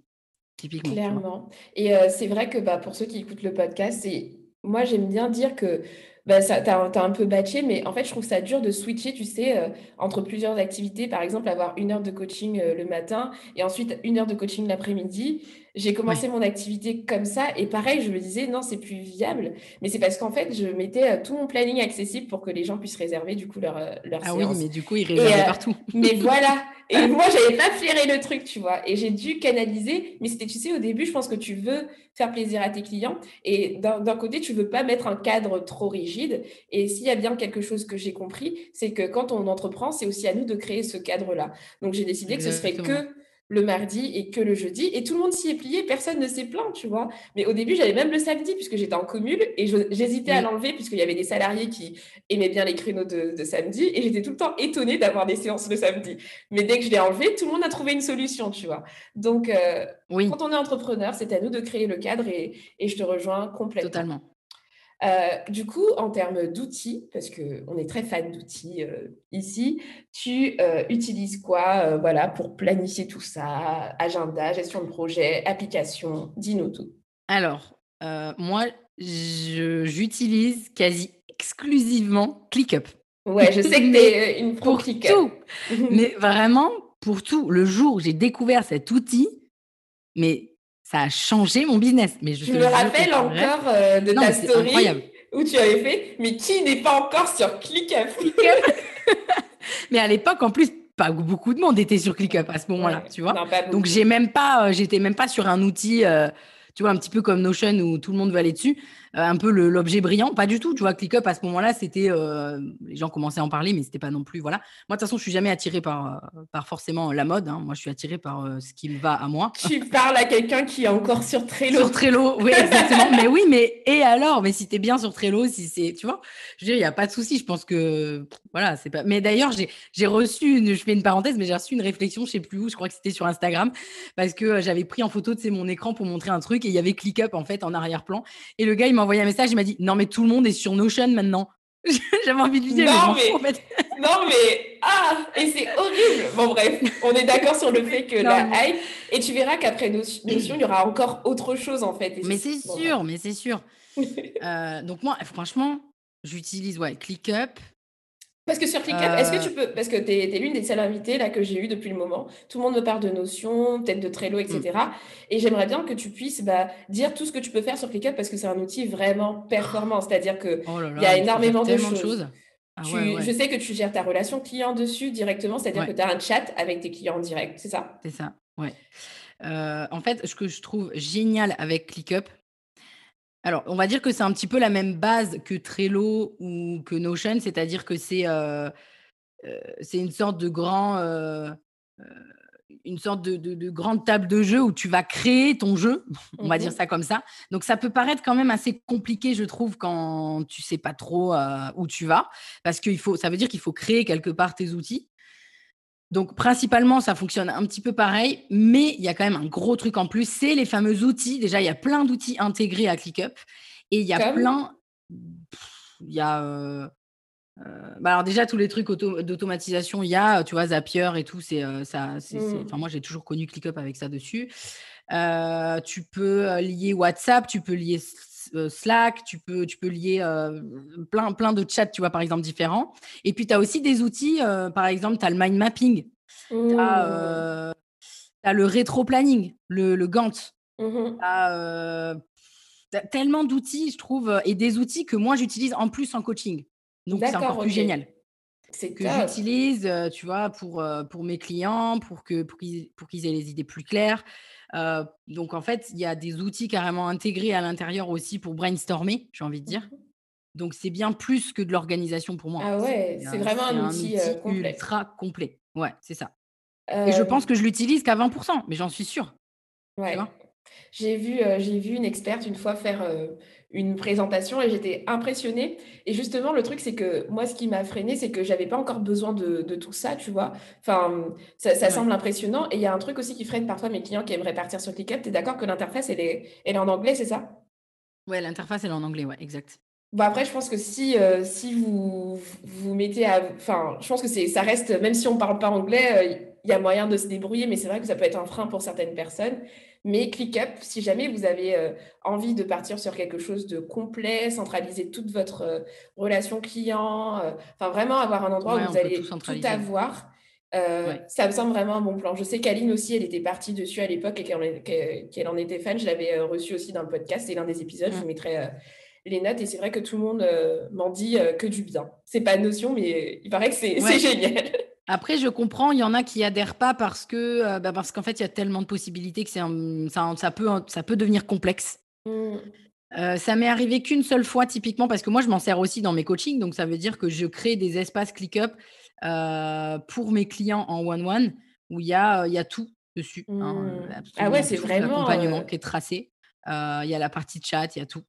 Typiquement. Clairement. Et c'est vrai que bah, pour ceux qui écoutent le podcast, c'est moi, j'aime bien dire que bah, ça, tu as, un peu batché, mais en fait, je trouve ça dur de switcher, tu sais, euh, entre plusieurs activités. Par exemple, avoir une heure de coaching euh, le matin et ensuite une heure de coaching l'après-midi. J'ai commencé mon activité comme ça et pareil, je me disais non, c'est plus viable. Mais c'est parce qu'en fait, je mettais euh, tout mon planning accessible pour que les gens puissent réserver du coup leur, leur ah oui, mais du coup, ils réservaient partout. mais voilà. Et moi, j'avais pas flairé le truc, tu vois. Et j'ai dû canaliser. Mais c'était, tu sais, au début, je pense que tu veux faire plaisir à tes clients. Et d'un côté, tu veux pas mettre un cadre trop rigide. Et s'il y a bien quelque chose que j'ai compris, c'est que quand on entreprend, c'est aussi à nous de créer ce cadre-là. Donc, j'ai décidé que ce serait que le mardi et que le jeudi. Et tout le monde s'y est plié, personne ne s'est plaint, tu vois. Mais au début, j'avais même le samedi, puisque j'étais en commune, et j'hésitais à l'enlever, puisqu'il y avait des salariés qui aimaient bien les créneaux de, samedi, et j'étais tout le temps étonnée d'avoir des séances le samedi. Mais dès que je l'ai enlevé, tout le monde a trouvé une solution, tu vois. Donc, euh, quand on est entrepreneur, c'est à nous de créer le cadre, et, et je te rejoins complètement. Totalement. Euh, du coup, en termes d'outils, parce qu'on est très fan d'outils euh, ici, tu euh, utilises quoi voilà, pour planifier tout ça Agenda, gestion de projet, application Dis-nous tout. Alors, moi, j'utilise quasi exclusivement ClickUp. Ouais, je sais que tu es une pro pour tout. mais vraiment, pour tout. Le jour où j'ai découvert cet outil, mais ça a changé mon business. Mais je, me rappelle encore euh, de ta story où tu avais fait, mais qui n'est pas encore sur ClickUp? Mais à l'époque, en plus, pas beaucoup de monde était sur ClickUp à ce moment-là, tu vois. Donc j'ai même pas, euh, j'étais même pas sur un outil, euh, tu vois, un petit peu comme Notion où tout le monde veut aller dessus. Euh, un peu l'objet brillant. Pas du tout, tu vois. ClickUp à ce moment-là, c'était euh, les gens commençaient à en parler, mais c'était pas non plus voilà. Moi de toute façon, je suis jamais attirée par euh, par forcément la mode. Hein. Moi, je suis attirée par ce qui me va à moi. Tu parles à quelqu'un qui est encore sur Trello. Sur Trello, oui, exactement. mais oui, mais et alors? Mais si tu es bien sur Trello, si c'est, tu vois, je veux dire, il y a pas de souci. Je pense que voilà, c'est pas. Mais d'ailleurs, j'ai reçu, une, je fais une parenthèse, mais j'ai reçu une réflexion, je sais plus où. Je crois que c'était sur Instagram, parce que j'avais pris en photo de mon écran pour montrer un truc et il y avait ClickUp en fait en arrière-plan. Et le gars, il m'a envoyé un message, il m'a dit non, mais tout le monde est sur Notion maintenant. J'avais envie de lui dire, non, mais, non, mais, ah, et c'est horrible. Bon, bref, on est d'accord sur le fait que la hype, et tu verras qu'après Notion, il y aura encore autre chose en fait. mais c'est sûr, mais c'est sûr. Euh, donc, moi, franchement, j'utilise ouais, ClickUp. Parce que sur ClickUp, est-ce que tu euh. peux, parce que tu es, l'une des seules invitées là, que j'ai eues depuis le moment, tout le monde me parle de Notion, peut-être de Trello, etc. Mm. Et j'aimerais bien que tu puisses bah, dire tout ce que tu peux faire sur ClickUp parce que c'est un outil vraiment performant. C'est-à-dire qu'il oh y a énormément de choses. Ah je sais que tu gères ta relation client dessus directement, c'est-à-dire que tu as un chat avec tes clients en direct, c'est ça? C'est ça, ouais. Euh, en fait, ce que je trouve génial avec ClickUp, alors, on va dire que c'est un petit peu la même base que Trello ou que Notion, c'est-à-dire que c'est euh, euh, une sorte de grand, euh, une sorte de, grande table de jeu où tu vas créer ton jeu, on va dire mmh ça comme ça. Donc, ça peut paraître quand même assez compliqué, je trouve, quand tu sais pas trop où tu vas, parce qu'il faut, ça veut dire qu'il faut créer quelque part tes outils. Donc, principalement, ça fonctionne un petit peu pareil, mais il y a quand même un gros truc en plus, c'est les fameux outils. Déjà, il y a plein d'outils intégrés à ClickUp et il y a plein. Il y a. Euh, euh, bah, alors déjà tous les trucs d'automatisation il y a tu vois Zapier et tout c'est euh, ça mmh. enfin moi j'ai toujours connu ClickUp avec ça dessus tu peux lier WhatsApp tu peux lier Slack, tu peux, tu peux lier plein, plein de chats, tu vois, par exemple, différents. Et puis, tu as aussi des outils, par exemple, tu as le mind mapping, tu as, le rétro-planning, le, le, Gantt, mmh tellement d'outils, je trouve, et des outils que moi j'utilise en plus en coaching. Donc c'est encore plus génial. C'est que j'utilise, tu vois, pour, pour mes clients, pour que pour qu'ils pour qu'ils aient les idées plus claires. Donc en fait, il y a des outils carrément intégrés à l'intérieur aussi pour brainstormer, j'ai envie de dire. Mmh donc c'est bien plus que de l'organisation pour moi. Ah ouais, c'est vraiment un, outil, complet. ultra complet. Ouais, c'est ça. Et je pense que je l'utilise qu'à 20 mais j'en suis sûre. Ouais. J'ai vu, j'ai vu une experte une fois faire une présentation et j'étais impressionnée. Et justement, le truc, c'est que moi, ce qui m'a freiné, c'est que j'avais pas encore besoin de, tout ça, tu vois. Enfin, ça, semble impressionnant. Et il y a un truc aussi qui freine parfois mes clients qui aimeraient partir sur ClickUp. Tu es d'accord que l'interface, elle est, elle est en anglais, c'est ça? Ouais, l'interface, elle est en anglais, ouais, exact. Bon, après, je pense que si, si vous vous mettez à. Enfin, je pense que ça reste, même si on ne parle pas anglais, il y a moyen de se débrouiller, mais c'est vrai que ça peut être un frein pour certaines personnes. Mais ClickUp, si jamais vous avez euh, envie de partir sur quelque chose de complet, centraliser toute votre euh, relation client, euh, enfin vraiment avoir un endroit où vous allez tout, avoir, ça me semble vraiment un bon plan. Je sais qu'Aline aussi, elle était partie dessus à l'époque et qu'elle en, était fan. Je l'avais reçu aussi dans le podcast, c'est l'un des épisodes. Je vous mettrai les notes et c'est vrai que tout le monde m'en dit que du bien. C'est pas une notion, mais il paraît que c'est génial. Après, je comprends, il y en a qui adhèrent pas parce que euh, bah, parce qu'en fait, il y a tellement de possibilités que c'est ça, ça, peut, ça peut devenir complexe. Mmh. Euh, ça m'est arrivé qu'une seule fois, typiquement, parce que moi, je m'en sers aussi dans mes coachings. Donc, ça veut dire que je crée des espaces ClickUp euh, pour mes clients en one-one où il y a, il y a tout dessus. Hein, mmh. ah ouais, c'est vraiment. L'accompagnement qui est tracé. Il y a la partie chat, il y a tout.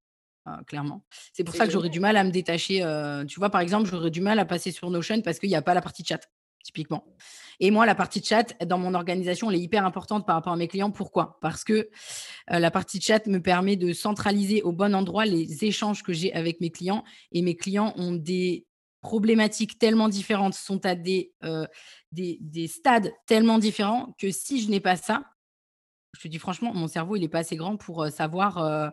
clairement. C'est pour ça que j'aurais du mal à me détacher. tu vois, par exemple, j'aurais du mal à passer sur Notion parce qu'il n'y a pas la partie chat typiquement. Et moi, la partie chat, dans mon organisation, elle est hyper importante par rapport à mes clients. Pourquoi? Parce que euh, la partie chat me permet de centraliser au bon endroit les échanges que j'ai avec mes clients. Et mes clients ont des problématiques tellement différentes, sont à des, euh, des, des, stades tellement différents que si je n'ai pas ça, je te dis franchement, mon cerveau, il n'est pas assez grand pour euh, savoir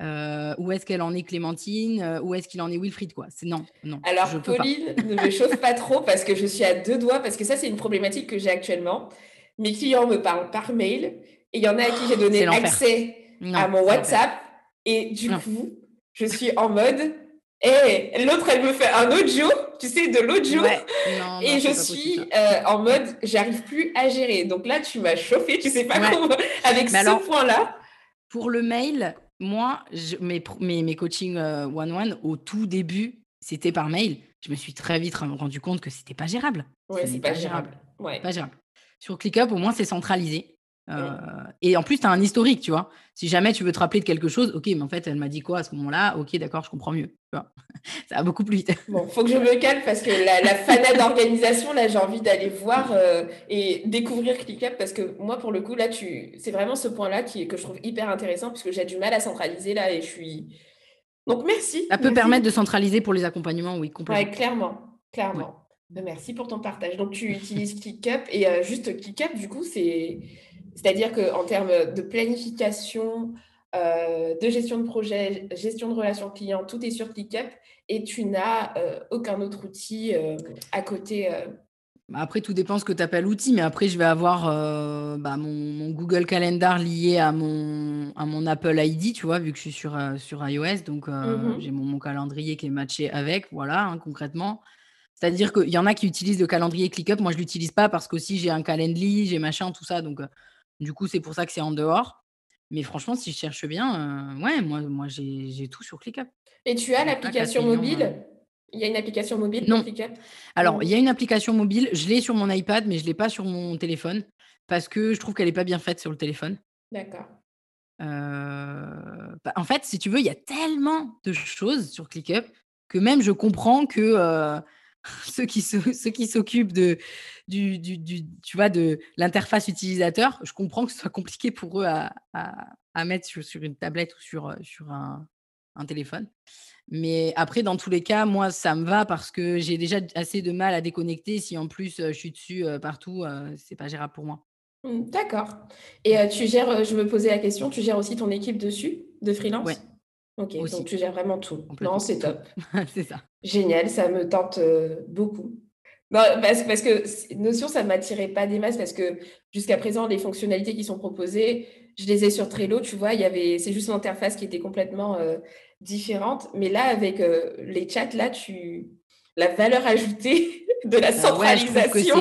euh, où est-ce qu'elle en est Clémentine? Euh, Où est-ce qu'il en est Wilfried quoi? C'est non, non. Alors Pauline, ne me chauffe pas trop parce que je suis à deux doigts parce que ça c'est une problématique que j'ai actuellement. Mes clients me parlent par mail et il y en a à qui j'ai donné accès à mon WhatsApp et du coup je suis en mode et l'autre elle me fait un jour, tu sais de jour et je suis euh, en mode j'arrive plus à gérer. Donc là tu m'as chauffé, tu sais pas comment avec ce point là. Pour le mail, moi, mes, mes, coachings one-one, euh, au tout début, c'était par mail. Je me suis très vite rendu compte que c'était pas gérable. Oui, c'est pas, gérable. Pas gérable. Sur ClickUp, au moins, c'est centralisé. Euh, et en plus, tu as un historique, tu vois. Si jamais tu veux te rappeler de quelque chose, ok, mais en fait, elle m'a dit quoi à ce moment-là? Ok, d'accord, je comprends mieux. ça va beaucoup plus vite. Bon, faut que je me calme parce que la, la fanade d'organisation, là, j'ai envie d'aller voir euh, et découvrir ClickUp parce que moi, pour le coup, là, tu, c'est vraiment ce point-là qui que je trouve hyper intéressant puisque j'ai du mal à centraliser là et je suis. Donc, merci. Ça peut permettre de centraliser pour les accompagnements, oui, complètement. Oui, clairement, clairement. Ben, merci pour ton partage. Donc, tu utilises ClickUp et euh, juste ClickUp, du coup, c'est c'est-à-dire qu'en termes de planification, euh, de gestion de projet, gestion de relations clients, tout est sur ClickUp et tu n'as euh, aucun autre outil euh, à côté. Bah, après, tout dépend ce que tu appelles outil, mais après, je vais avoir bah, mon, Google Calendar lié à mon, à mon Apple ID, tu vois, vu que je suis sur, sur iOS. Donc, mmh j'ai mon, calendrier qui est matché avec, voilà, hein, concrètement. C'est-à-dire qu'il y en a qui utilisent le calendrier ClickUp. Moi, je ne l'utilise pas parce qu'aussi, j'ai un Calendly, j'ai machin, tout ça. Donc, du coup, c'est pour ça que c'est en dehors. Mais franchement, si je cherche bien, euh, ouais, moi, moi j'ai tout sur ClickUp. Et tu as l'application mobile? euh. Il y a une application mobile non. ClickUp? Alors, il y a une application mobile. Je l'ai sur mon iPad, mais je ne l'ai pas sur mon téléphone parce que je trouve qu'elle n'est pas bien faite sur le téléphone. D'accord. Euh, bah, en fait, si tu veux, il y a tellement de choses sur ClickUp que même je comprends que ceux qui s'occupent de du, du, tu vois de l'interface utilisateur, je comprends que ce soit compliqué pour eux à, à, mettre sur, une tablette ou sur sur un, un, téléphone. Mais après, dans tous les cas, moi, ça me va parce que j'ai déjà assez de mal à déconnecter. Si en plus je suis dessus partout, c'est pas gérable pour moi. Mmh, d'accord. Et tu gères, je me posais la question, tu gères aussi ton équipe dessus de freelance? Ok, donc tu gères vraiment tout. Non, c'est top. c'est ça. Génial, ça me tente euh, beaucoup. parce, parce, que Notion, ça ne m'attirait pas des masses parce que jusqu'à présent, les fonctionnalités qui sont proposées, je les ai sur Trello, tu vois, il y avait, c'est juste l'interface qui était complètement euh, différente. Mais là, avec euh, les chats, là, tu, la valeur ajoutée de la centralisation.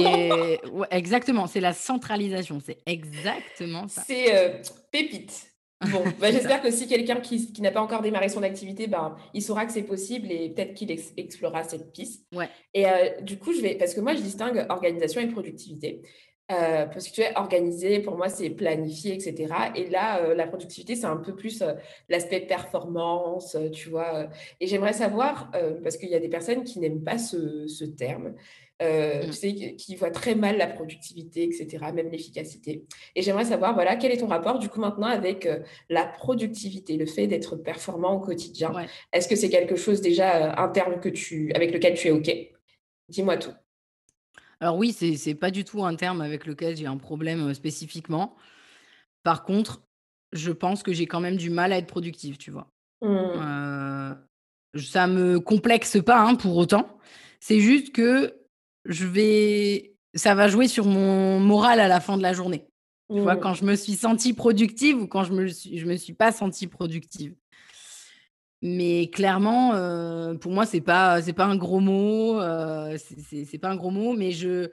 exactement, c'est la centralisation, c'est exactement ça. C'est euh, pépite. Bon, bah, j'espère que si quelqu'un qui, n'a pas encore démarré son activité, ben, il saura que c'est possible et peut-être qu'il explorera cette piste. Ouais. Et euh, du coup, je vais, parce que moi, je distingue organisation et productivité. Euh, parce que tu es organisé, pour moi, c'est planifié, etc. Et là, euh, la productivité, c'est un peu plus l'aspect performance, tu vois. Et j'aimerais savoir, parce qu'il y a des personnes qui n'aiment pas ce, ce terme, euh, mmh. tu sais, qui voit très mal la productivité, etc., même l'efficacité. Et j'aimerais savoir, voilà, quel est ton rapport du coup maintenant avec euh, la productivité, le fait d'être performant au quotidien? Est-ce que c'est quelque chose déjà euh, un terme que tu, avec lequel tu es OK? Dis-moi tout. Alors oui, c'est n'est pas du tout un terme avec lequel j'ai un problème spécifiquement. Par contre, je pense que j'ai quand même du mal à être productive, tu vois? Mmh. ça me complexe pas hein, pour autant. C'est juste que je vais, ça va jouer sur mon moral à la fin de la journée. Tu vois, mmh. quand je me suis sentie productive ou quand je me suis, je me suis pas sentie productive. Mais clairement, euh, pour moi, c'est pas, c'est pas un gros mot. Euh, c'est pas un gros mot, mais je,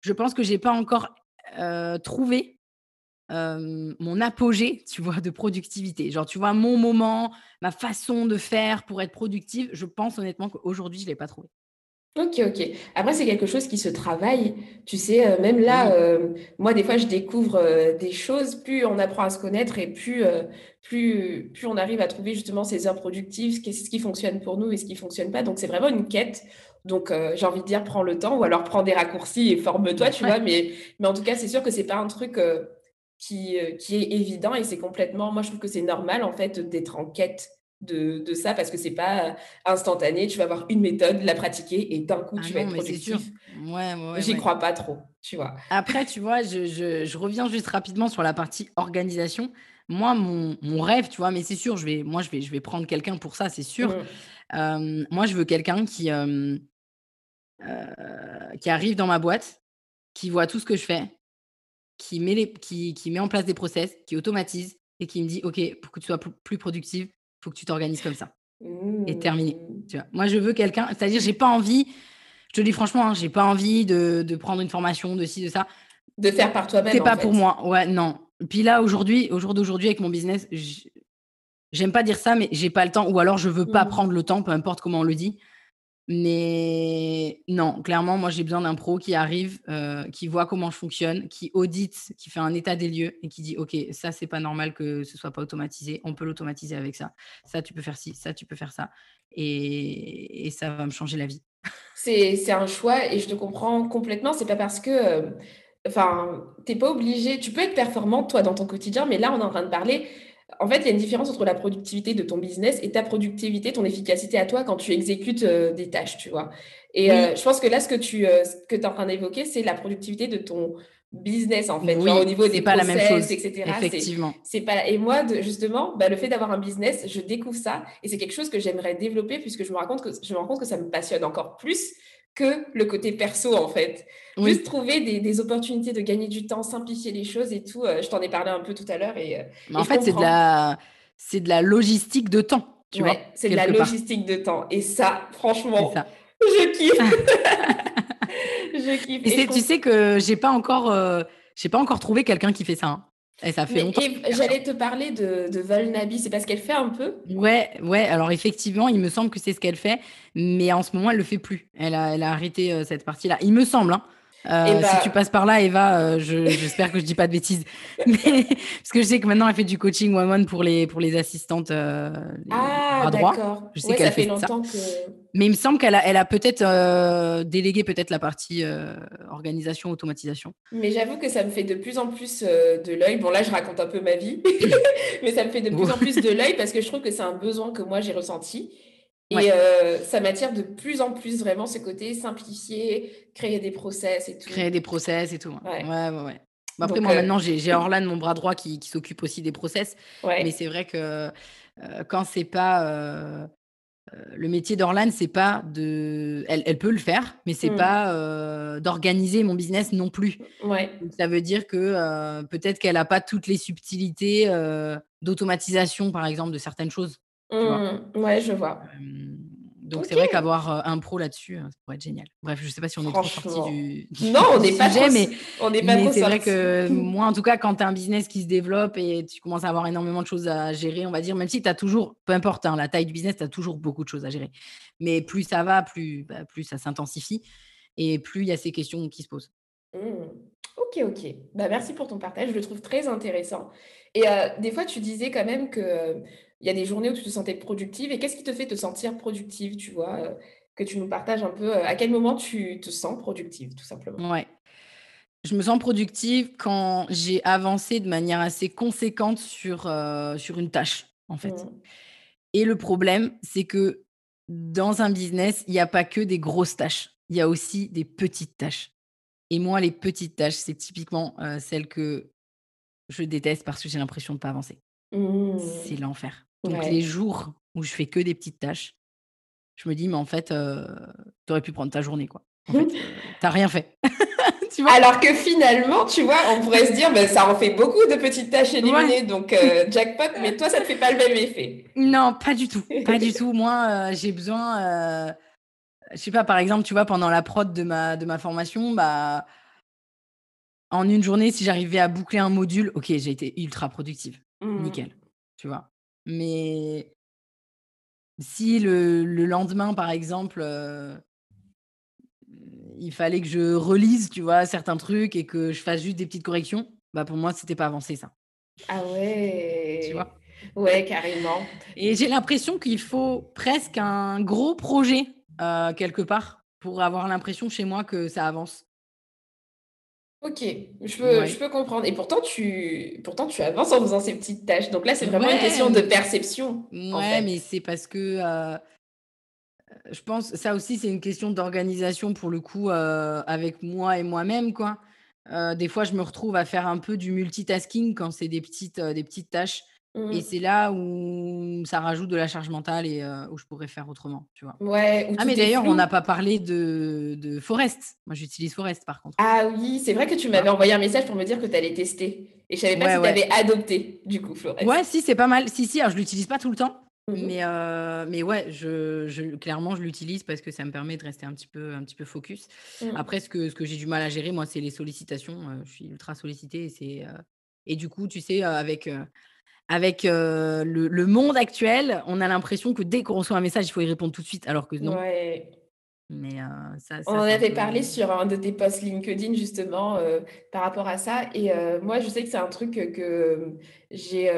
je pense que j'ai pas encore euh, trouvé mon apogée, tu vois, de productivité. Genre, tu vois, mon moment, ma façon de faire pour être productive. Je pense honnêtement qu'aujourd'hui, je l'ai pas trouvé. Ok, ok. Après, c'est quelque chose qui se travaille. Tu sais, euh, même là, euh, moi, des fois, je découvre euh, des choses. Plus on apprend à se connaître et plus, plus, plus on arrive à trouver justement ces heures productives, ce qui fonctionne pour nous et ce qui fonctionne pas. Donc, c'est vraiment une quête. Donc, j'ai envie de dire, prends le temps ou alors prends des raccourcis et forme-toi, tu vois. Mais, mais en tout cas, c'est sûr que c'est pas un truc qui, qui est évident et c'est complètement. Moi, je trouve que c'est normal, en fait, d'être en quête de, ça parce que c'est pas instantané. Tu vas avoir une méthode, la pratiquer et d'un coup, ah tu vas être productif. Ouais, J'y crois pas trop, tu vois. Après, tu vois, je, reviens juste rapidement sur la partie organisation. Moi, mon, rêve, tu vois, mais c'est sûr, je vais, moi, je vais, je vais prendre quelqu'un pour ça, c'est sûr. Mmh. Euh, moi, je veux quelqu'un qui, euh, euh, qui arrive dans ma boîte, qui voit tout ce que je fais, qui met, les, qui, qui met en place des process, qui automatise et qui me dit, OK, pour que tu sois plus productive, faut que tu t'organises comme ça. Et terminé. Mmh. Tu vois. Moi, je veux quelqu'un, c'est-à-dire, j'ai pas envie, je te le dis franchement, hein, j'ai pas envie de, de, prendre une formation, de ci, de ça. De faire par toi-même. C'est pas pour moi. Ouais, non. Puis là, aujourd'hui, au jour d'aujourd'hui, avec mon business, j'aime pas dire ça, mais j'ai pas le temps, ou alors je veux pas mmh. prendre le temps, peu importe comment on le dit. Mais non, clairement, moi, j'ai besoin d'un pro qui arrive, euh, qui voit comment je fonctionne, qui audite, qui fait un état des lieux et qui dit OK, ça, c'est pas normal que ce soit pas automatisé. On peut l'automatiser avec ça. Ça, tu peux faire ci, ça, tu peux faire ça. Et, ça va me changer la vie. C'est un choix et je te comprends complètement. C'est pas parce que. Euh, t'es pas obligé. Tu peux être performante, toi, dans ton quotidien, mais là, on est en train de parler en fait, il y a une différence entre la productivité de ton business et ta productivité, ton efficacité à toi quand tu exécutes euh, des tâches, tu vois. Et euh, je pense que là, ce que tu euh, que es en train d'évoquer, c'est la productivité de ton business, en fait, au niveau des pas process, la même chose, etc. Effectivement. C'est pas... Et moi, justement, bah, le fait d'avoir un business, je découvre ça et c'est quelque chose que j'aimerais développer puisque je me, compte que, je me rends compte que ça me passionne encore plus que le côté perso, en fait. Juste trouver des, opportunités de gagner du temps, simplifier les choses et tout. Euh, je t'en ai parlé un peu tout à l'heure. Et, euh, en fait, c'est de, la... c'est de la logistique de temps. Tu vois, c'est de la logistique de temps. Et ça, franchement, je kiffe. je kiffe. Et, tu sais que j'ai pas encore, euh, j'ai pas encore trouvé quelqu'un qui fait ça. Hein. Et ça fait longtemps. J'allais te parler de, de Volnabi, c'est parce qu'elle fait un peu Ouais, ouais. Alors effectivement, il me semble que c'est ce qu'elle fait, mais en ce moment, elle le fait plus. Elle a, elle a arrêté euh, cette partie-là. Il me semble. Hein. Euh, bah si tu passes par là, Eva, euh, j'espère que je dis pas de bêtises. Mais, parce que je sais que maintenant, elle fait du coaching one-one pour les, pour les assistantes euh, ah, d'accord. Je sais qu'elle fait, longtemps que... Mais il me semble qu'elle a, elle a peut-être délégué peut-être la partie organisation, automatisation. Mais j'avoue que ça me fait de plus en plus de l'œil. Bon, là, je raconte un peu ma vie, mais ça me fait de plus en plus de l'œil parce que je trouve que c'est un besoin que moi, j'ai ressenti. Et euh, ça m'attire de plus en plus vraiment ce côté simplifier, créer des process et tout. Créer des process et tout. Ouais, ouais, ouais. après, moi, euh, maintenant, j'ai Orlan, mon bras droit, qui, qui s'occupe aussi des process. Mais c'est vrai que euh, quand c'est pas le métier d'Orlan, c'est pas de. Elle, elle, peut le faire, mais c'est mmh. pas d'organiser mon business non plus. Ouais. ça veut dire que peut-être qu'elle n'a pas toutes les subtilités d'automatisation, par exemple, de certaines choses. Mmh. Ouais, je vois. Donc c'est vrai qu'avoir un pro là-dessus, ça pourrait être génial. Bref, je ne sais pas si on est trop sorti du, non, on n'est pas mais, on n'est pas c'est vrai que moi, en tout cas, quand tu as un business qui se développe et tu commences à avoir énormément de choses à gérer, on va dire, même si tu as toujours, peu importe hein, la taille du business, tu as toujours beaucoup de choses à gérer. Mais plus ça va, plus, bah, plus ça s'intensifie et plus il y a ces questions qui se posent. Mmh. Ok, ok. Bah, merci pour ton partage, je le trouve très intéressant. Et des fois, tu disais quand même que il y a des journées où tu te sentais productive. Et qu'est-ce qui te fait te sentir productive, tu vois euh, Que tu nous partages un peu euh, à quel moment tu te sens productive, tout simplement? Ouais. Je me sens productive quand j'ai avancé de manière assez conséquente sur, euh, sur une tâche, en fait. Mmh. Et le problème, c'est que dans un business, il n'y a pas que des grosses tâches. Il y a aussi des petites tâches. Et moi, les petites tâches, c'est typiquement celles que je déteste parce que j'ai l'impression de ne pas avancer. Mmh. C'est l'enfer. Donc les jours où je fais que des petites tâches, je me dis: «Mais en fait, tu aurais pu prendre ta journée, quoi. En fait, tu rien fait». Tu vois? Alors que finalement, tu vois, on pourrait se dire: «Bah, ça en fait beaucoup de petites tâches éliminées, donc jackpot», mais toi, ça ne fait pas le même effet. Non, pas du tout, pas du tout. Moi, j'ai besoin, je sais pas, par exemple, tu vois, pendant la prod de ma de ma formation, bah en une journée, si j'arrivais à boucler un module, OK, j'ai été ultra productive. Mmh. Nickel, tu vois? Mais si le, lendemain, par exemple, il fallait que je relise, tu vois, certains trucs et que je fasse juste des petites corrections, bah pour moi, c'était pas avancé ça. Ah ouais. Tu vois? Ouais, carrément. Et j'ai l'impression qu'il faut presque un gros projet quelque part pour avoir l'impression chez moi que ça avance. Ok, je peux, je peux comprendre. Et pourtant tu, pourtant, tu avances en faisant ces petites tâches. Donc là, c'est vraiment une question de perception. Ouais, mais c'est parce que euh, je pense, ça aussi, c'est une question d'organisation pour le coup euh, avec moi et moi-même, quoi. Euh, des fois, je me retrouve à faire un peu du multitasking quand c'est des petites, des petites tâches. Et mmh. c'est là où ça rajoute de la charge mentale et où je pourrais faire autrement, tu vois. Ouais, ah, mais d'ailleurs, on n'a pas parlé de, de Forest. Moi, j'utilise Forest, par contre. Ah oui, c'est vrai que tu m'avais envoyé un message pour me dire que tu allais tester. Et je savais pas si tu avais adopté, du coup, Forest. Ouais, si, c'est pas mal. Si, si, alors je l'utilise pas tout le temps. Mmh mais, mais ouais, je, je clairement, je l'utilise parce que ça me permet de rester un petit peu, un petit peu focus. Mmh. Après, ce que, ce que j'ai du mal à gérer, moi, c'est les sollicitations. je suis ultra sollicitée et c'est... Et du coup, tu sais, avec, avec le, monde actuel, on a l'impression que dès qu'on reçoit un message, il faut y répondre tout de suite, alors que non. Mais ça, On en avait parlé sur un de tes posts LinkedIn justement par rapport à ça. Et moi, je sais que c'est un truc que j'ai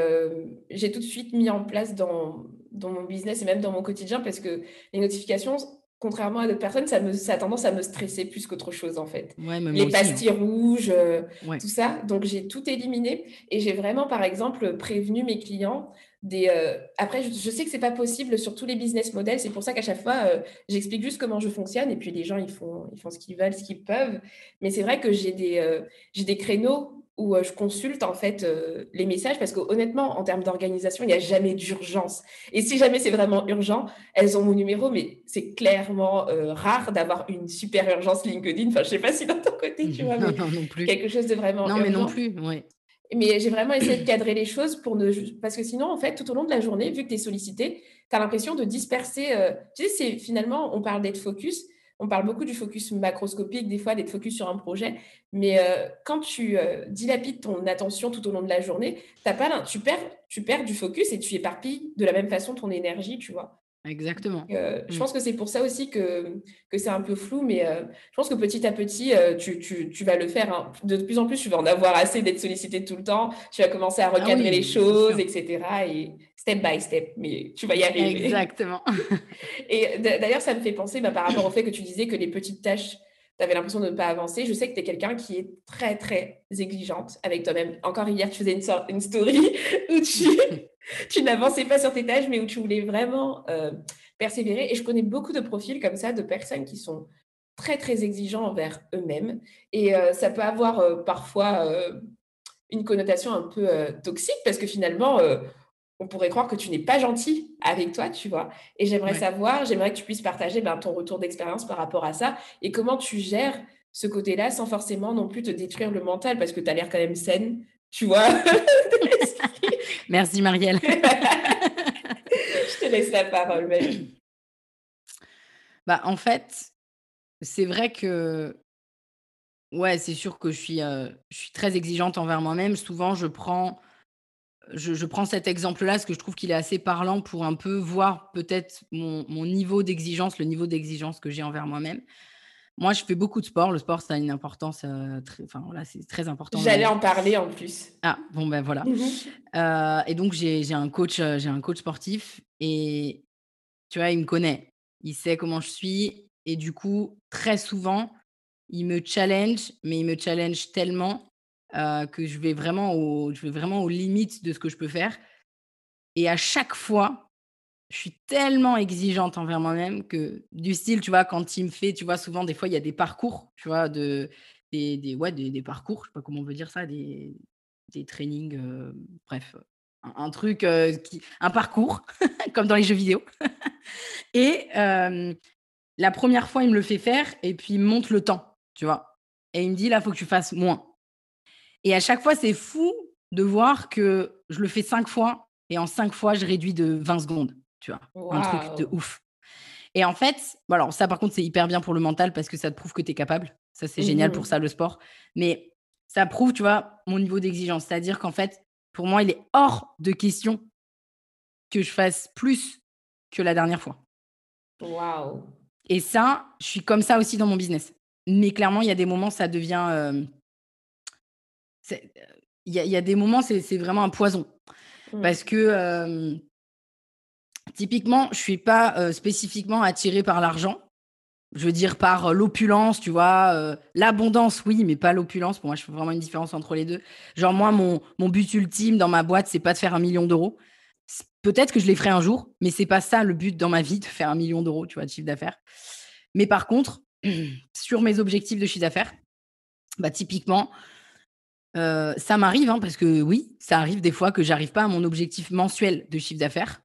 j'ai tout de suite mis en place dans, dans mon business et même dans mon quotidien parce que les notifications, contrairement à d'autres personnes, ça, me, ça a tendance à me stresser plus qu'autre chose en fait. les hein. pastilles rouges, euh, tout ça. Donc j'ai tout éliminé et j'ai vraiment par exemple prévenu mes clients des. Euh, après, je, sais que c'est pas possible sur tous les business models. C'est pour ça qu'à chaque fois, euh, j'explique juste comment je fonctionne et puis les gens ils font ils font ce qu'ils veulent, ce qu'ils peuvent. Mais c'est vrai que j'ai des j'ai des créneaux où je consulte en fait les messages parce que honnêtement, en termes d'organisation, il n'y a jamais d'urgence. Et si jamais c'est vraiment urgent, elles ont mon numéro, mais c'est clairement rare d'avoir une super urgence LinkedIn. Enfin, je sais pas si dans ton côté, tu vois, mais non, non plus. quelque chose de vraiment non, urgent. mais non plus, oui. Mais j'ai vraiment essayé de cadrer les choses pour ne... Parce que sinon, en fait, tout au long de la journée, vu que tu es sollicité, tu as l'impression de disperser... Tu sais, c'est finalement, on parle d'être focus, on parle beaucoup du focus macroscopique, des fois d'être focus sur un projet, mais euh, quand tu euh, dilapides ton attention tout au long de la journée, as pas, tu, perds, tu perds du focus et tu éparpilles de la même façon ton énergie, tu vois. Exactement. Euh, je mm. pense que c'est pour ça aussi que, que c'est un peu flou, mais je pense que petit à petit, tu, tu, vas le faire. Hein. De plus en plus, tu vas en avoir assez d'être sollicité tout le temps. Tu vas commencer à ah recadrer les choses, etc. Et step by step, mais tu vas y arriver. Exactement. Et d'ailleurs, ça me fait penser bah, par rapport au fait que tu disais que les petites tâches, tu avais l'impression de ne pas avancer. Je sais que tu es quelqu'un qui est très, très exigeante avec toi-même. Encore hier, tu faisais une, une story où tu, tu n'avançais pas sur tes tâches, mais où tu voulais vraiment euh, persévérer. Et je connais beaucoup de profils comme ça, de personnes qui sont très, très exigeants envers eux-mêmes. Et euh, ça peut avoir euh, parfois une connotation un peu toxique parce que finalement on pourrait croire que tu n'es pas gentil avec toi, tu vois. Et j'aimerais savoir, j'aimerais que tu puisses partager ben, ton retour d'expérience par rapport à ça et comment tu gères ce côté-là sans forcément non plus te détruire le mental parce que tu as l'air quand même saine, tu vois. Merci Marielle. Je te laisse la parole, Bah, en fait, c'est vrai que ouais, c'est sûr que je suis, je suis très exigeante envers moi-même. Souvent, je prends je, prends cet exemple-là parce que je trouve qu'il est assez parlant pour un peu voir peut-être mon, niveau d'exigence, le niveau d'exigence que j'ai envers moi-même. Moi, je fais beaucoup de sport. Le sport, ça a une importance, très, enfin voilà, c'est très important. J'allais en parler en plus. Ah bon ben voilà. Mmh euh, et donc j'ai un coach, j'ai un coach sportif et tu vois, il me connaît, il sait comment je suis et du coup, très souvent, il me challenge, mais il me challenge tellement que je vais, vraiment je vais vraiment aux limites de ce que je peux faire. Et à chaque fois, je suis tellement exigeante envers moi-même que du style, tu vois, quand il me fait, tu vois, souvent, des fois, il y a des parcours, tu vois, de, des, des, ouais, des, parcours, je sais pas comment on veut dire ça, des, des trainings, bref, un, truc, qui, un parcours, comme dans les jeux vidéo. et la première fois, il me le fait faire et puis il me le temps, tu vois. Et il me dit, là, il faut que tu fasses moins. Et à chaque fois, c'est fou de voir que je le fais cinq fois et en cinq fois, je réduis de 20 secondes. Tu vois, un truc de ouf. Et en fait, alors ça par contre, c'est hyper bien pour le mental parce que ça te prouve que tu es capable. Ça, c'est génial pour mmh ça, le sport. Mais ça prouve, tu vois, mon niveau d'exigence. C'est-à-dire qu'en fait, pour moi, il est hors de question que je fasse plus que la dernière fois. Waouh. Et ça, je suis comme ça aussi dans mon business. Mais clairement, il y a des moments, ça devient. Euh, il y, a des moments, c'est vraiment un poison. Mmh. Parce que typiquement, je suis pas spécifiquement attirée par l'argent. Je veux dire par l'opulence, tu vois, l'abondance, oui, mais pas l'opulence. Pour moi, je fais vraiment une différence entre les deux. Genre moi, mon, mon but ultime dans ma boîte, c'est pas de faire un million d'euros. Peut-être que je les ferai un jour, mais c'est pas ça le but dans ma vie de faire un million d'euros, tu vois, de chiffre d'affaires. Mais par contre, sur mes objectifs de chiffre d'affaires, bah typiquement, ça m'arrive, hein, parce que oui, ça arrive des fois que j'arrive pas à mon objectif mensuel de chiffre d'affaires.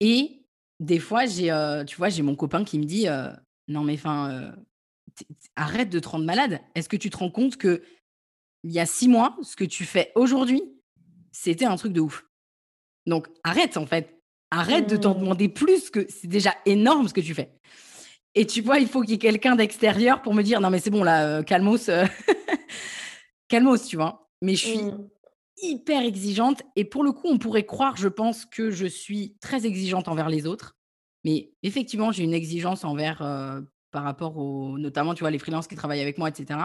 Et des fois, j'ai, tu vois, j'ai mon copain qui me dit Non, mais enfin, arrête de te rendre malade. Est-ce que tu te rends compte que il y a six mois, ce que tu fais aujourd'hui, c'était un truc de ouf. Donc arrête en fait. Arrête de t'en mmh. demander plus que c'est déjà énorme ce que tu fais. Et tu vois, il faut qu'il y ait quelqu'un d'extérieur pour me dire non mais c'est bon là, calmos, calmos, tu vois. Mais je suis mmh. hyper exigeante et pour le coup, on pourrait croire, je pense, que je suis très exigeante envers les autres. Mais effectivement, j'ai une exigence envers, par rapport aux, notamment, tu vois, les freelances qui travaillent avec moi, etc.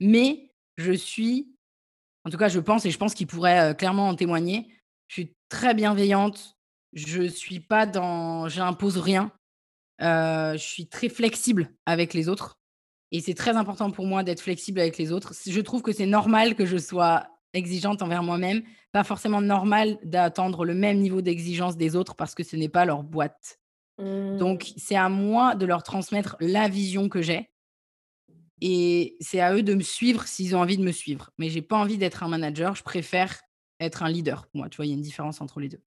Mais je suis, en tout cas, je pense et je pense qu'ils pourraient clairement en témoigner. Je suis très bienveillante. Je suis pas dans, j'impose rien. je suis très flexible avec les autres. Et c'est très important pour moi d'être flexible avec les autres. Je trouve que c'est normal que je sois exigeante envers moi-même, pas forcément normal d'attendre le même niveau d'exigence des autres parce que ce n'est pas leur boîte. Donc, mmh. c'est à moi de leur transmettre la vision que j'ai. Et c'est à eux de me suivre s'ils ont envie de me suivre. Mais j'ai pas envie d'être un manager, je préfère être un leader. Moi, tu vois, il y a une différence entre les deux.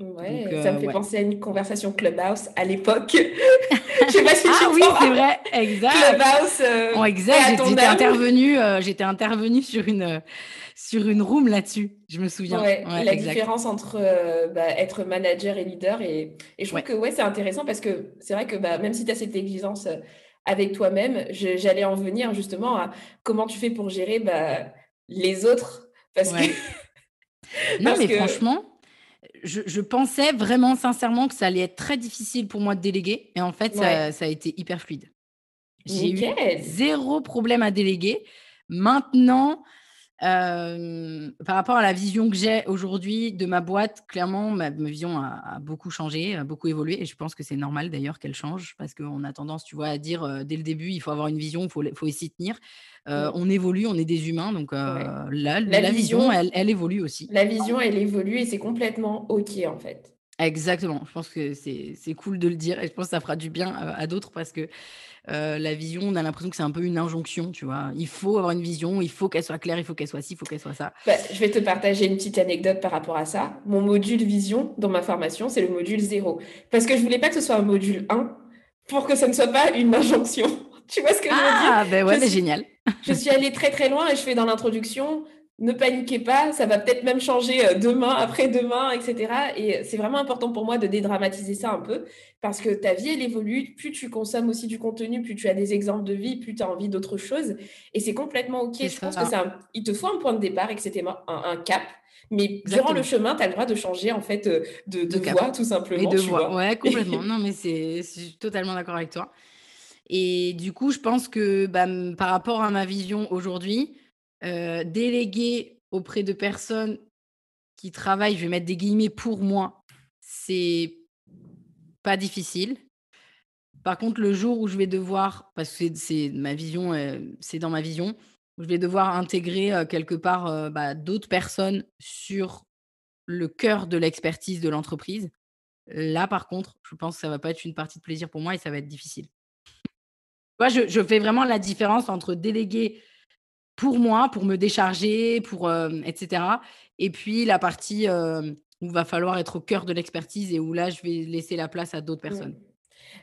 Ouais, ça me fait penser à une conversation Clubhouse à l'époque. Je sais pas si ah oui, c'est vrai, exact. Clubhouse. Euh, exact. J'étais intervenue, euh, j'étais intervenue sur une sur une room là-dessus. Je me souviens. Ouais, la différence entre euh, bah, être manager et leader et, et je trouve que ouais, c'est intéressant parce que c'est vrai que bah, même si tu as cette exigence avec toi-même, j'allais en venir justement à comment tu fais pour gérer bah, les autres parce que non mais franchement je, pensais vraiment sincèrement que ça allait être très difficile pour moi de déléguer. Et en fait, ça, a été hyper fluide. J'ai eu zéro problème à déléguer. Maintenant, euh, par rapport à la vision que j'ai aujourd'hui de ma boîte, clairement, ma, vision a, beaucoup changé, a beaucoup évolué. Et je pense que c'est normal d'ailleurs qu'elle change parce qu'on a tendance, tu vois, à dire euh, dès le début, il faut avoir une vision, il faut, faut s'y tenir. Euh, on évolue, on est des humains, donc là, la, vision, elle, évolue aussi. La vision, elle évolue et c'est complètement OK en fait. Exactement. Je pense que c'est c'est cool de le dire et je pense que ça fera du bien à à d'autres parce que, heu, la vision, on a l'impression que c'est un peu une injonction, tu vois? Il faut avoir une vision, il faut qu'elle soit claire, il faut qu'elle soit ci, il faut qu'elle soit ça. Bah, je vais te partager une petite anecdote par rapport à ça. Mon module vision dans ma formation, c'est le module 0 parce que je voulais pas que ce soit un module 1 pour que ça ne soit pas une injonction. Tu vois ce que je veux dire? Ah! Beh, ouais, suis génial. je suis allée très, très loin et je fais dans l'introduction: «Ne paniquez pas, ça va peut-être même changer, heu, demain, après-demain et cetera» et c'est vraiment important pour moi de dédramatiser ça un peu parce que ta vie, elle évolue. Plus tu consommes aussi du contenu, plus tu as des exemples de vie, plus tu as envie d'autre chose et c'est complètement OK. Je pense que ça. il te faut un point de départ et que c'était un un cap, mais durant le chemin, tu as le droit de changer en fait, heu, de de De voie tout et simplement, de tu voix. vois? Ouais, complètement. Non, mais c'est c'est je suis totalement d'accord avec toi et du coup, je pense que, bah, par rapport à ma vision aujourd'hui, heu, déléguer auprès de personnes qui travaillent, je vais mettre des guillemets, «pour moi», c'est pas difficile. Par contre, le jour où je vais devoir parce que c'est ma vision, heu, c'est dans ma vision, où je vais devoir intégrer, heu, quelque part, bah, d'autres personnes sur le cœur de l'expertise de l'entreprise. Là, par contre, je pense que ça va pas être une partie de plaisir pour moi et ça va être difficile. Moi, je je fais vraiment la différence entre déléguer pour moi, pour me décharger, pour, hem, et cetera et puis la partie, hem, où va falloir être au cœur de l'expertise et où là, je vais laisser la place à d'autres personnes.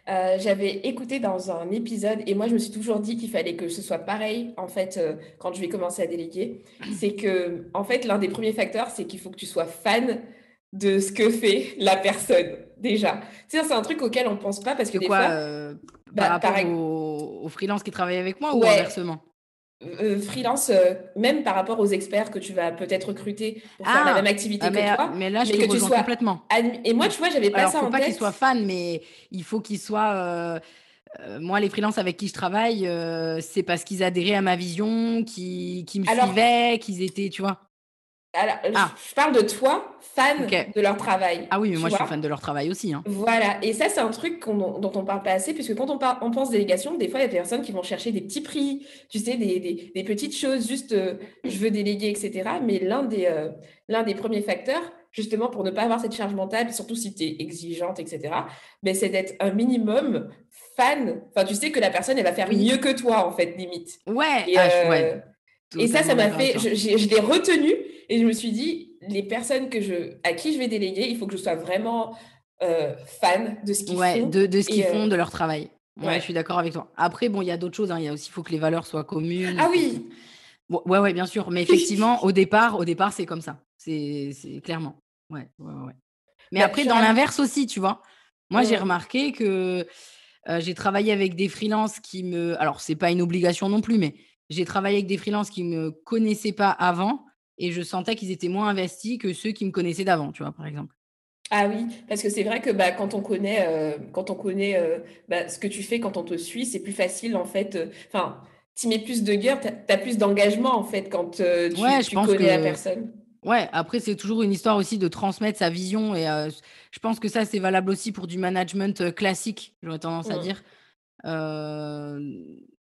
Heu, j'avais écouté dans un épisode et moi je me suis toujours dit qu'il fallait que ce soit pareil en fait, quand je vais commencer à déléguer. C'est qu'en fait, l'un des premiers facteurs, c'est qu'il faut que tu sois fan de ce que fait la personne, déjà. Tu sais, c'est un truc auquel on pense pas parce que De des quoi, fois, bah, par rapport aux aux freelances qui travaillent avec moi ou inversement? Heu, freelance, heu, même par rapport aux experts que tu vas peut-être recruter pour faire la même Ah! Ah activité que mais, heu, toi, mais là, je mais te que tu sois complètement. et moi, tu vois, j'avais pas Alors, ça faut en pas qu'ils soient tête. fans, mais il faut qu'ils soient, heu, moi, les freelances avec qui je travaille, c'est parce qu'ils adhéraient à ma vision, qu'ils qu'ils me Alors suivaient, qu'ils étaient tu vois? Alors, je Ah! je parle de toi, fan de leur travail, Ah oui, mais moi, je suis fan de leur travail aussi, hein. Voilà et ça, c'est un truc dont on parle pas assez puisque quand on par on pense délégation, des fois, il y a des personnes qui vont chercher des petits prix, tu sais, des des des petites choses juste, heu, je veux déléguer et cetera. Mais l'un des, l'un des premiers facteurs, justement pour ne pas avoir cette charge mentale, surtout si tu es exigeante et cetera, beh, c'est d'être un minimum fan. Enfin, tu sais que la personne, elle va faire Oui. mieux que toi, en fait, limite Ouais! et Ah ouais, heu et ça, ça m'a fait je je l'ai retenu et je me suis dit: «Les personnes que je à qui je vais déléguer, il faut que je sois vraiment, heu, fan de ce qu'ils Ouais, font» de de ce qu'ils font, heu de leur travail. Ouais, je suis d'accord avec toi. Après, bon, il y a d'autres choses, hein. Il y a aussi il faut que les valeurs soient communes, Ah oui! bon, ouais, ouais, bien sûr, mais effectivement, au départ au départ, c'est comme ça. C'est clairement. Ouais, ouais, ouais. Mais Bah, après, dans l'inverse aussi, tu vois? Moi, j'ai remarqué que, heu, j'ai travaillé avec des freelances qui me alors c'est pas une obligation non plus, mais j'ai travaillé avec des freelances qui me connaissaient pas avant et je sentais qu'ils étaient moins investis que ceux qui me connaissaient d'avant, tu vois, par exemple. Ah oui, parce que c'est vrai que, bah, quand on connaît, heu, quand on connaît, heu, bah, ce que tu fais quand on te suit, c'est plus facile en fait, heu, enfin, tu y mets plus de cœur, tu as tu as plus d'engagement en fait quand, Ouais, tu je tu pense connais la personne. Ouais, après, c'est toujours une histoire aussi de transmettre sa vision et je pense que ça, c'est valable aussi pour du management, classique, j'aurais tendance à Mmh. dire.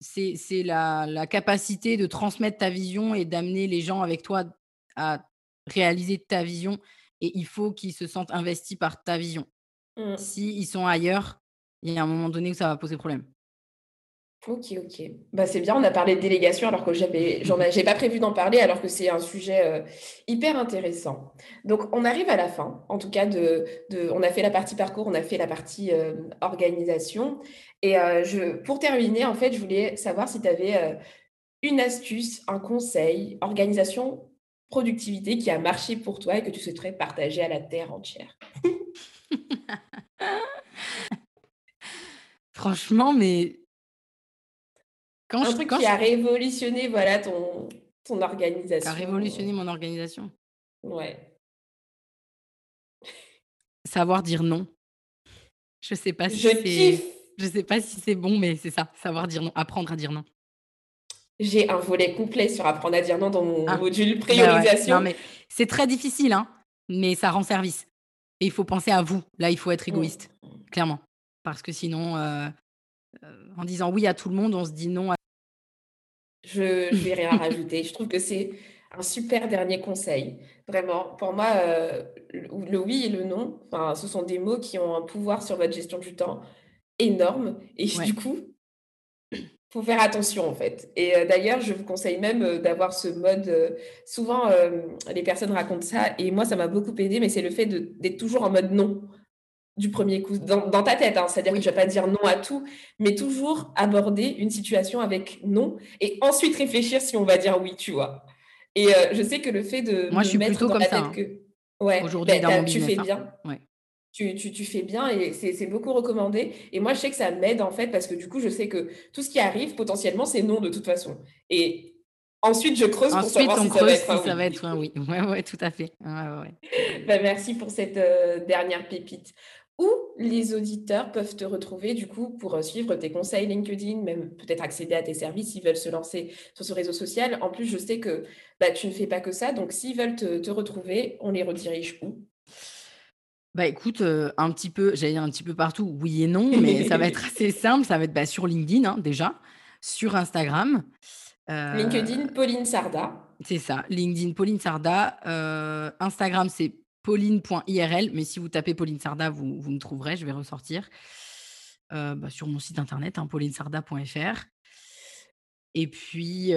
C'est la la capacité de transmettre ta vision et d'amener les gens avec toi à réaliser ta vision et il faut qu'ils se sentent investis par ta vision. Mmh. S'ils sont ailleurs, il y a un moment donné où ça va poser problème. OK, OK. Bah, c'est bien, on a parlé de délégation alors que j'avais j'ai pas prévu d'en parler alors que c'est un sujet, heu, hyper intéressant. Donc on arrive à la fin, en tout cas de de on a fait la partie parcours, on a fait la partie, hem, organisation et heu, je pour terminer, en fait, je voulais savoir si tu avais, une astuce, un conseil, organisation, productivité qui a marché pour toi et que tu souhaiterais partager à la terre entière? Franchement, mais quand Un je truc quand qui je a révolutionné, voilà, ton ton qui a organisation, révolutionné mon organisation, ouais. savoir dire non. Je sais pas si Je c'est kiffe. je sais pas si c'est bon, mais c'est ça, savoir dire non, apprendre à dire non. J'ai un volet complet sur apprendre à dire non dans mon Ah, module bah, ouais. Priorisation. c'est très difficile, hein, mais ça rend service et il faut penser à vous. Là, il faut être Mmh. égoïste, clairement. Parce que sinon, heu heu, en disant oui à tout le monde, on se dit non à Je je vais rien rajouter. Je trouve que c'est un super dernier conseil. Vraiment, pour moi, euh, le, oui et le non, ce sont des mots qui ont un pouvoir sur votre gestion du temps énorme. Et Ouais. du coup, faut faire attention en fait. Et euh, d'ailleurs, je vous conseille même euh, d'avoir ce mode. euh, souvent, les personnes racontent ça, et moi, ça m'a beaucoup aidé, mais c'est le fait d'être toujours en mode non du premier coup, dans, dans ta tête. hein. C'est-à-dire que Oui. je vais pas dire non à tout, mais toujours aborder une situation avec non, et ensuite réfléchir si on va dire oui, tu vois. Et je sais que le fait de Moi, je suis mettre plutôt comme ça, hein, que ouais, aujourd'hui ben, tu business. fais hein. bien. Ouais. Tu, tu, tu fais bien et c'est beaucoup recommandé. Et moi, je sais que ça m'aide en fait parce que du coup, je sais que tout ce qui arrive, potentiellement, c'est non de toute façon. Et ensuite, je creuse pour Ensuite, savoir on si ça va creuse être si ça oui. va être un oui. Ouais, ouais, tout à fait. Ouais, ouais. Ben, merci pour cette euh, dernière pépite. Où les auditeurs peuvent te retrouver du coup pour euh, suivre tes conseils LinkedIn, même peut-être accéder à tes services s'ils veulent se lancer sur ce réseau social? En plus, je sais que bah, tu ne fais pas que ça, donc s'ils veulent te, te retrouver, on les redirige où? Bah écoute, euh, un petit peu, j'allais dire un petit peu partout, oui et non, mais ça va être assez simple. Ça va être bah, sur LinkedIn hein, déjà, sur Instagram. euh, LinkedIn, Pauline Sarda. c'est ça, LinkedIn Pauline Sarda. euh, Instagram, c'est pauline.irl, mais si vous tapez Pauline Sarda, vous, vous me trouverez, je vais ressortir. Bah, sur mon site internet, hein, paulinesarda.fr. Et puis,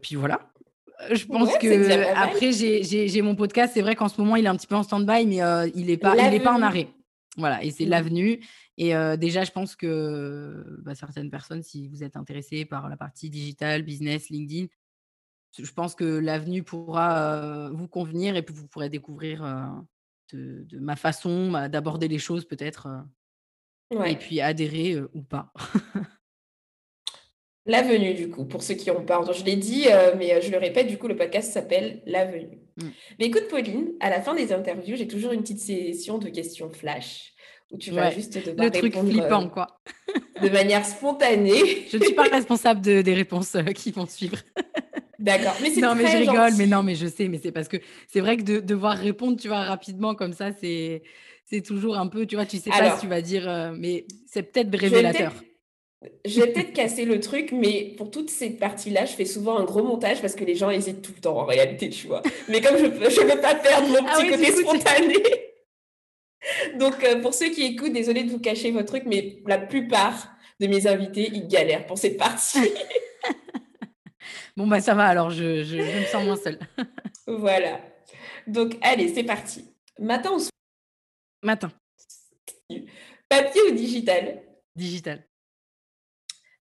puis voilà. Euh, Je pense Ouais, que après j'ai mon podcast. C'est vrai qu'en ce moment il est un petit peu en stand-by, mais euh, il n'est pas il est pas en arrêt. Voilà, et c'est Mhm. l'avenue. Et euh, déjà, je pense que bah, certaines personnes, si vous êtes intéressés par la partie digital, business, LinkedIn, je pense que l'avenue pourra euh, vous convenir et puis vous pourrez découvrir euh, de, de ma façon bah, d'aborder les choses peut-être euh, et puis adhérer euh, ou pas. L'avenue, du coup, pour ceux qui ont peur. Donc, je l'ai dit, euh, mais euh, je le répète, du coup, le podcast s'appelle L'avenue. Mm. Mais écoute, Pauline, à la fin des interviews, j'ai toujours une petite session de questions flash où tu vas Ouais, juste devoir le truc flippant, euh, quoi. de manière spontanée. Je ne suis pas responsable de- des réponses euh, qui vont suivre. D'accord, mais c'est Non, mais je très rigole, mais non, mais je sais, mais c'est parce que c'est vrai que de devoir répondre, tu vois, rapidement comme ça, c'est c'est toujours un peu, tu vois, tu sais pas si Alors, tu vas dire, euh, mais c'est peut-être je vais révélateur. Je vais peut-être casser le truc, mais pour toutes ces parties-là, je fais souvent un gros montage parce que les gens hésitent tout le temps en réalité, tu vois. Mais comme je je veux pas perdre mon Ah petit oui, côté spontané. Donc, euh, pour ceux qui écoutent, désolé de vous cacher votre truc, mais la plupart de mes invités, ils galèrent pour cette partie. Bon, bah ça va, alors je, je, je me sens moins seule. Voilà. Donc, allez, c'est parti. Matin ou soir Matin, Papier ou digital? Digital.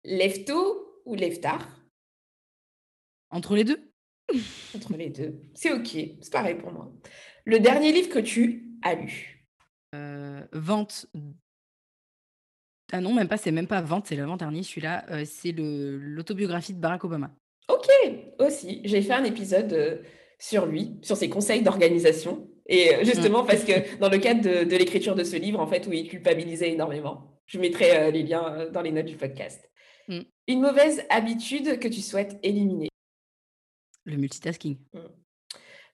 Lève tôt ou lève tard? Entre les deux Entre les deux. C'est OK, c'est pareil pour moi. Le dernier livre que tu as lu? Euh, Vente. Ah non, même pas, c'est même pas vente, c'est l'avant-dernier, celui-là. euh, c'est l'autobiographie de Barack Obama. OK, aussi. J'ai fait un épisode euh, sur lui, sur ses conseils d'organisation. Et justement, parce que dans le cadre de, de l'écriture de ce livre, en fait, où il culpabilisait énormément. Je mettrai les liens dans les notes du podcast. Mm. Une mauvaise habitude que tu souhaites éliminer. Le multitasking.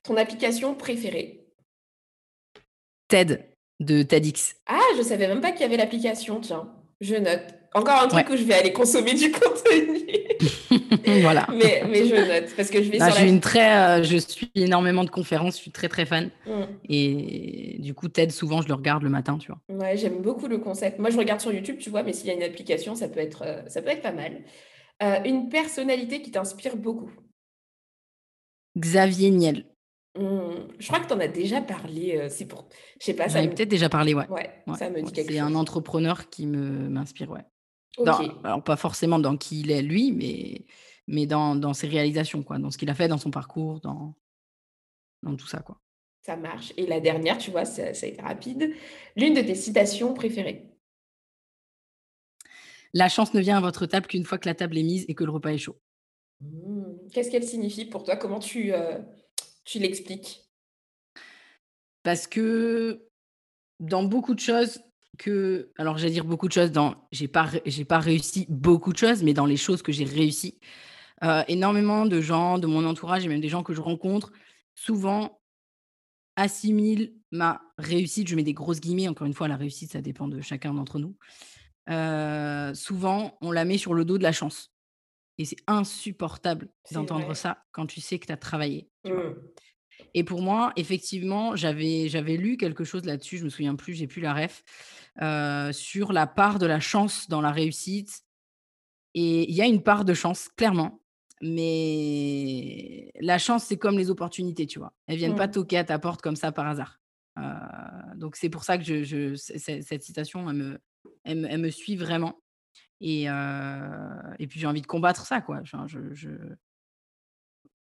Ton application préférée. TED de TEDx. Ah, je savais même pas qu'il y avait l'application, tiens. Je note. Encore un truc Ouais. où je vais aller consommer du contenu. voilà. mais, mais je note, parce que je vais Ah, sur la... une très, euh, je suis énormément de conférences, je suis très très fan. Mm. Et du coup, TED, souvent, je le regarde le matin, tu vois. Ouais, j'aime beaucoup le concept. Moi, je regarde sur YouTube, tu vois, mais s'il y a une application, ça peut être, euh, ça peut être pas mal. Euh, une personnalité qui t'inspire beaucoup. Xavier Niel. Hmm, Je crois que tu en as déjà parlé. euh, c'est pour, je sais pas, J'en ai me... peut-être déjà parlé, ouais. Ouais, Ouais, ça me dit quelque C'est chose. un entrepreneur qui me m'inspire, ouais. Ok, Dans- alors, pas forcément dans qui il est, lui, mais, mais dans, dans ses réalisations, quoi. Dans ce qu'il a fait, dans son parcours, dans, dans tout ça, quoi. ça marche. Et la dernière, tu vois, ça, ça a été rapide. L'une de tes citations préférées? La chance ne vient à votre table qu'une fois que la table est mise et que le repas est chaud. Hmm, Qu'est-ce qu'elle signifie pour toi? Comment tu, euh, tu l'expliques? Parce que dans beaucoup de choses que alors j'allais dire beaucoup de choses dans j'ai pas j'ai pas réussi beaucoup de choses mais dans les choses que j'ai réussi euh, énormément de gens de mon entourage et même des gens que je rencontre souvent assimilent ma réussite. Je mets des grosses guillemets encore une fois la réussite ça dépend de chacun d'entre nous. Euh, souvent on la met sur le dos de la chance. Et c'est insupportable d'entendre ça quand tu sais que tu as travaillé. Mmh. Et pour moi, effectivement, j'avais, j'avais lu quelque chose là-dessus, je me souviens plus, j'ai plus la ref, sur la part de la chance dans la réussite. Et il y a une part de chance, clairement. Mais la chance, c'est comme les opportunités, tu vois. Elles viennent pas mmh. toquer à ta porte comme ça par hasard. donc c'est pour ça que je, cette citation, elle me, elle, me suit vraiment. Et, et puis j'ai envie de combattre ça, quoi. je, je,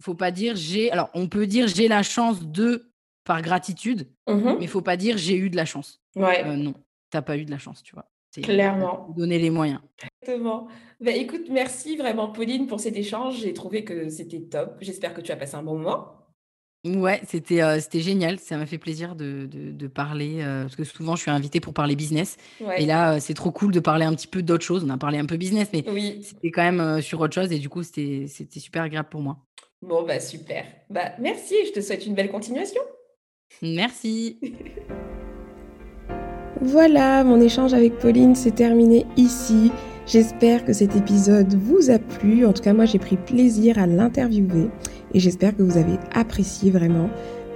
faut pas dire j'ai. Alors, on peut dire j'ai la chance de par gratitude, mmh mais il faut pas dire j'ai eu de la chance. Ouais. Euh, non, t'as pas eu de la chance, tu vois. Clairement. Donner les moyens. Exactement. Bah, écoute, merci vraiment, Pauline, pour cet échange. J'ai trouvé que c'était top. J'espère que tu as passé un bon moment. Ouais, c'était euh, c'était génial. Ça m'a fait plaisir de, de, parler, euh, parce que souvent je suis invitée pour parler business. Et là, c'est trop cool de parler un petit peu d'autre chose. On a parlé un peu business, mais oui. c'était quand même sur autre chose. Et du coup, c'était super agréable pour moi. Bon, bah super. Bah, merci et je te souhaite une belle continuation. Merci. voilà, mon échange avec Pauline s'est terminé ici. J'espère que cet épisode vous a plu. En tout cas, moi, j'ai pris plaisir à l'interviewer et j'espère que vous avez apprécié vraiment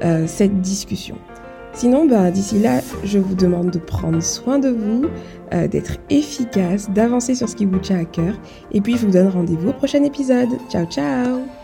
euh, cette discussion. Sinon, bah, d'ici là, je vous demande de prendre soin de vous, euh, d'être efficace, d'avancer sur ce qui vous tient à cœur. Et puis, je vous donne rendez-vous au prochain épisode. Ciao, ciao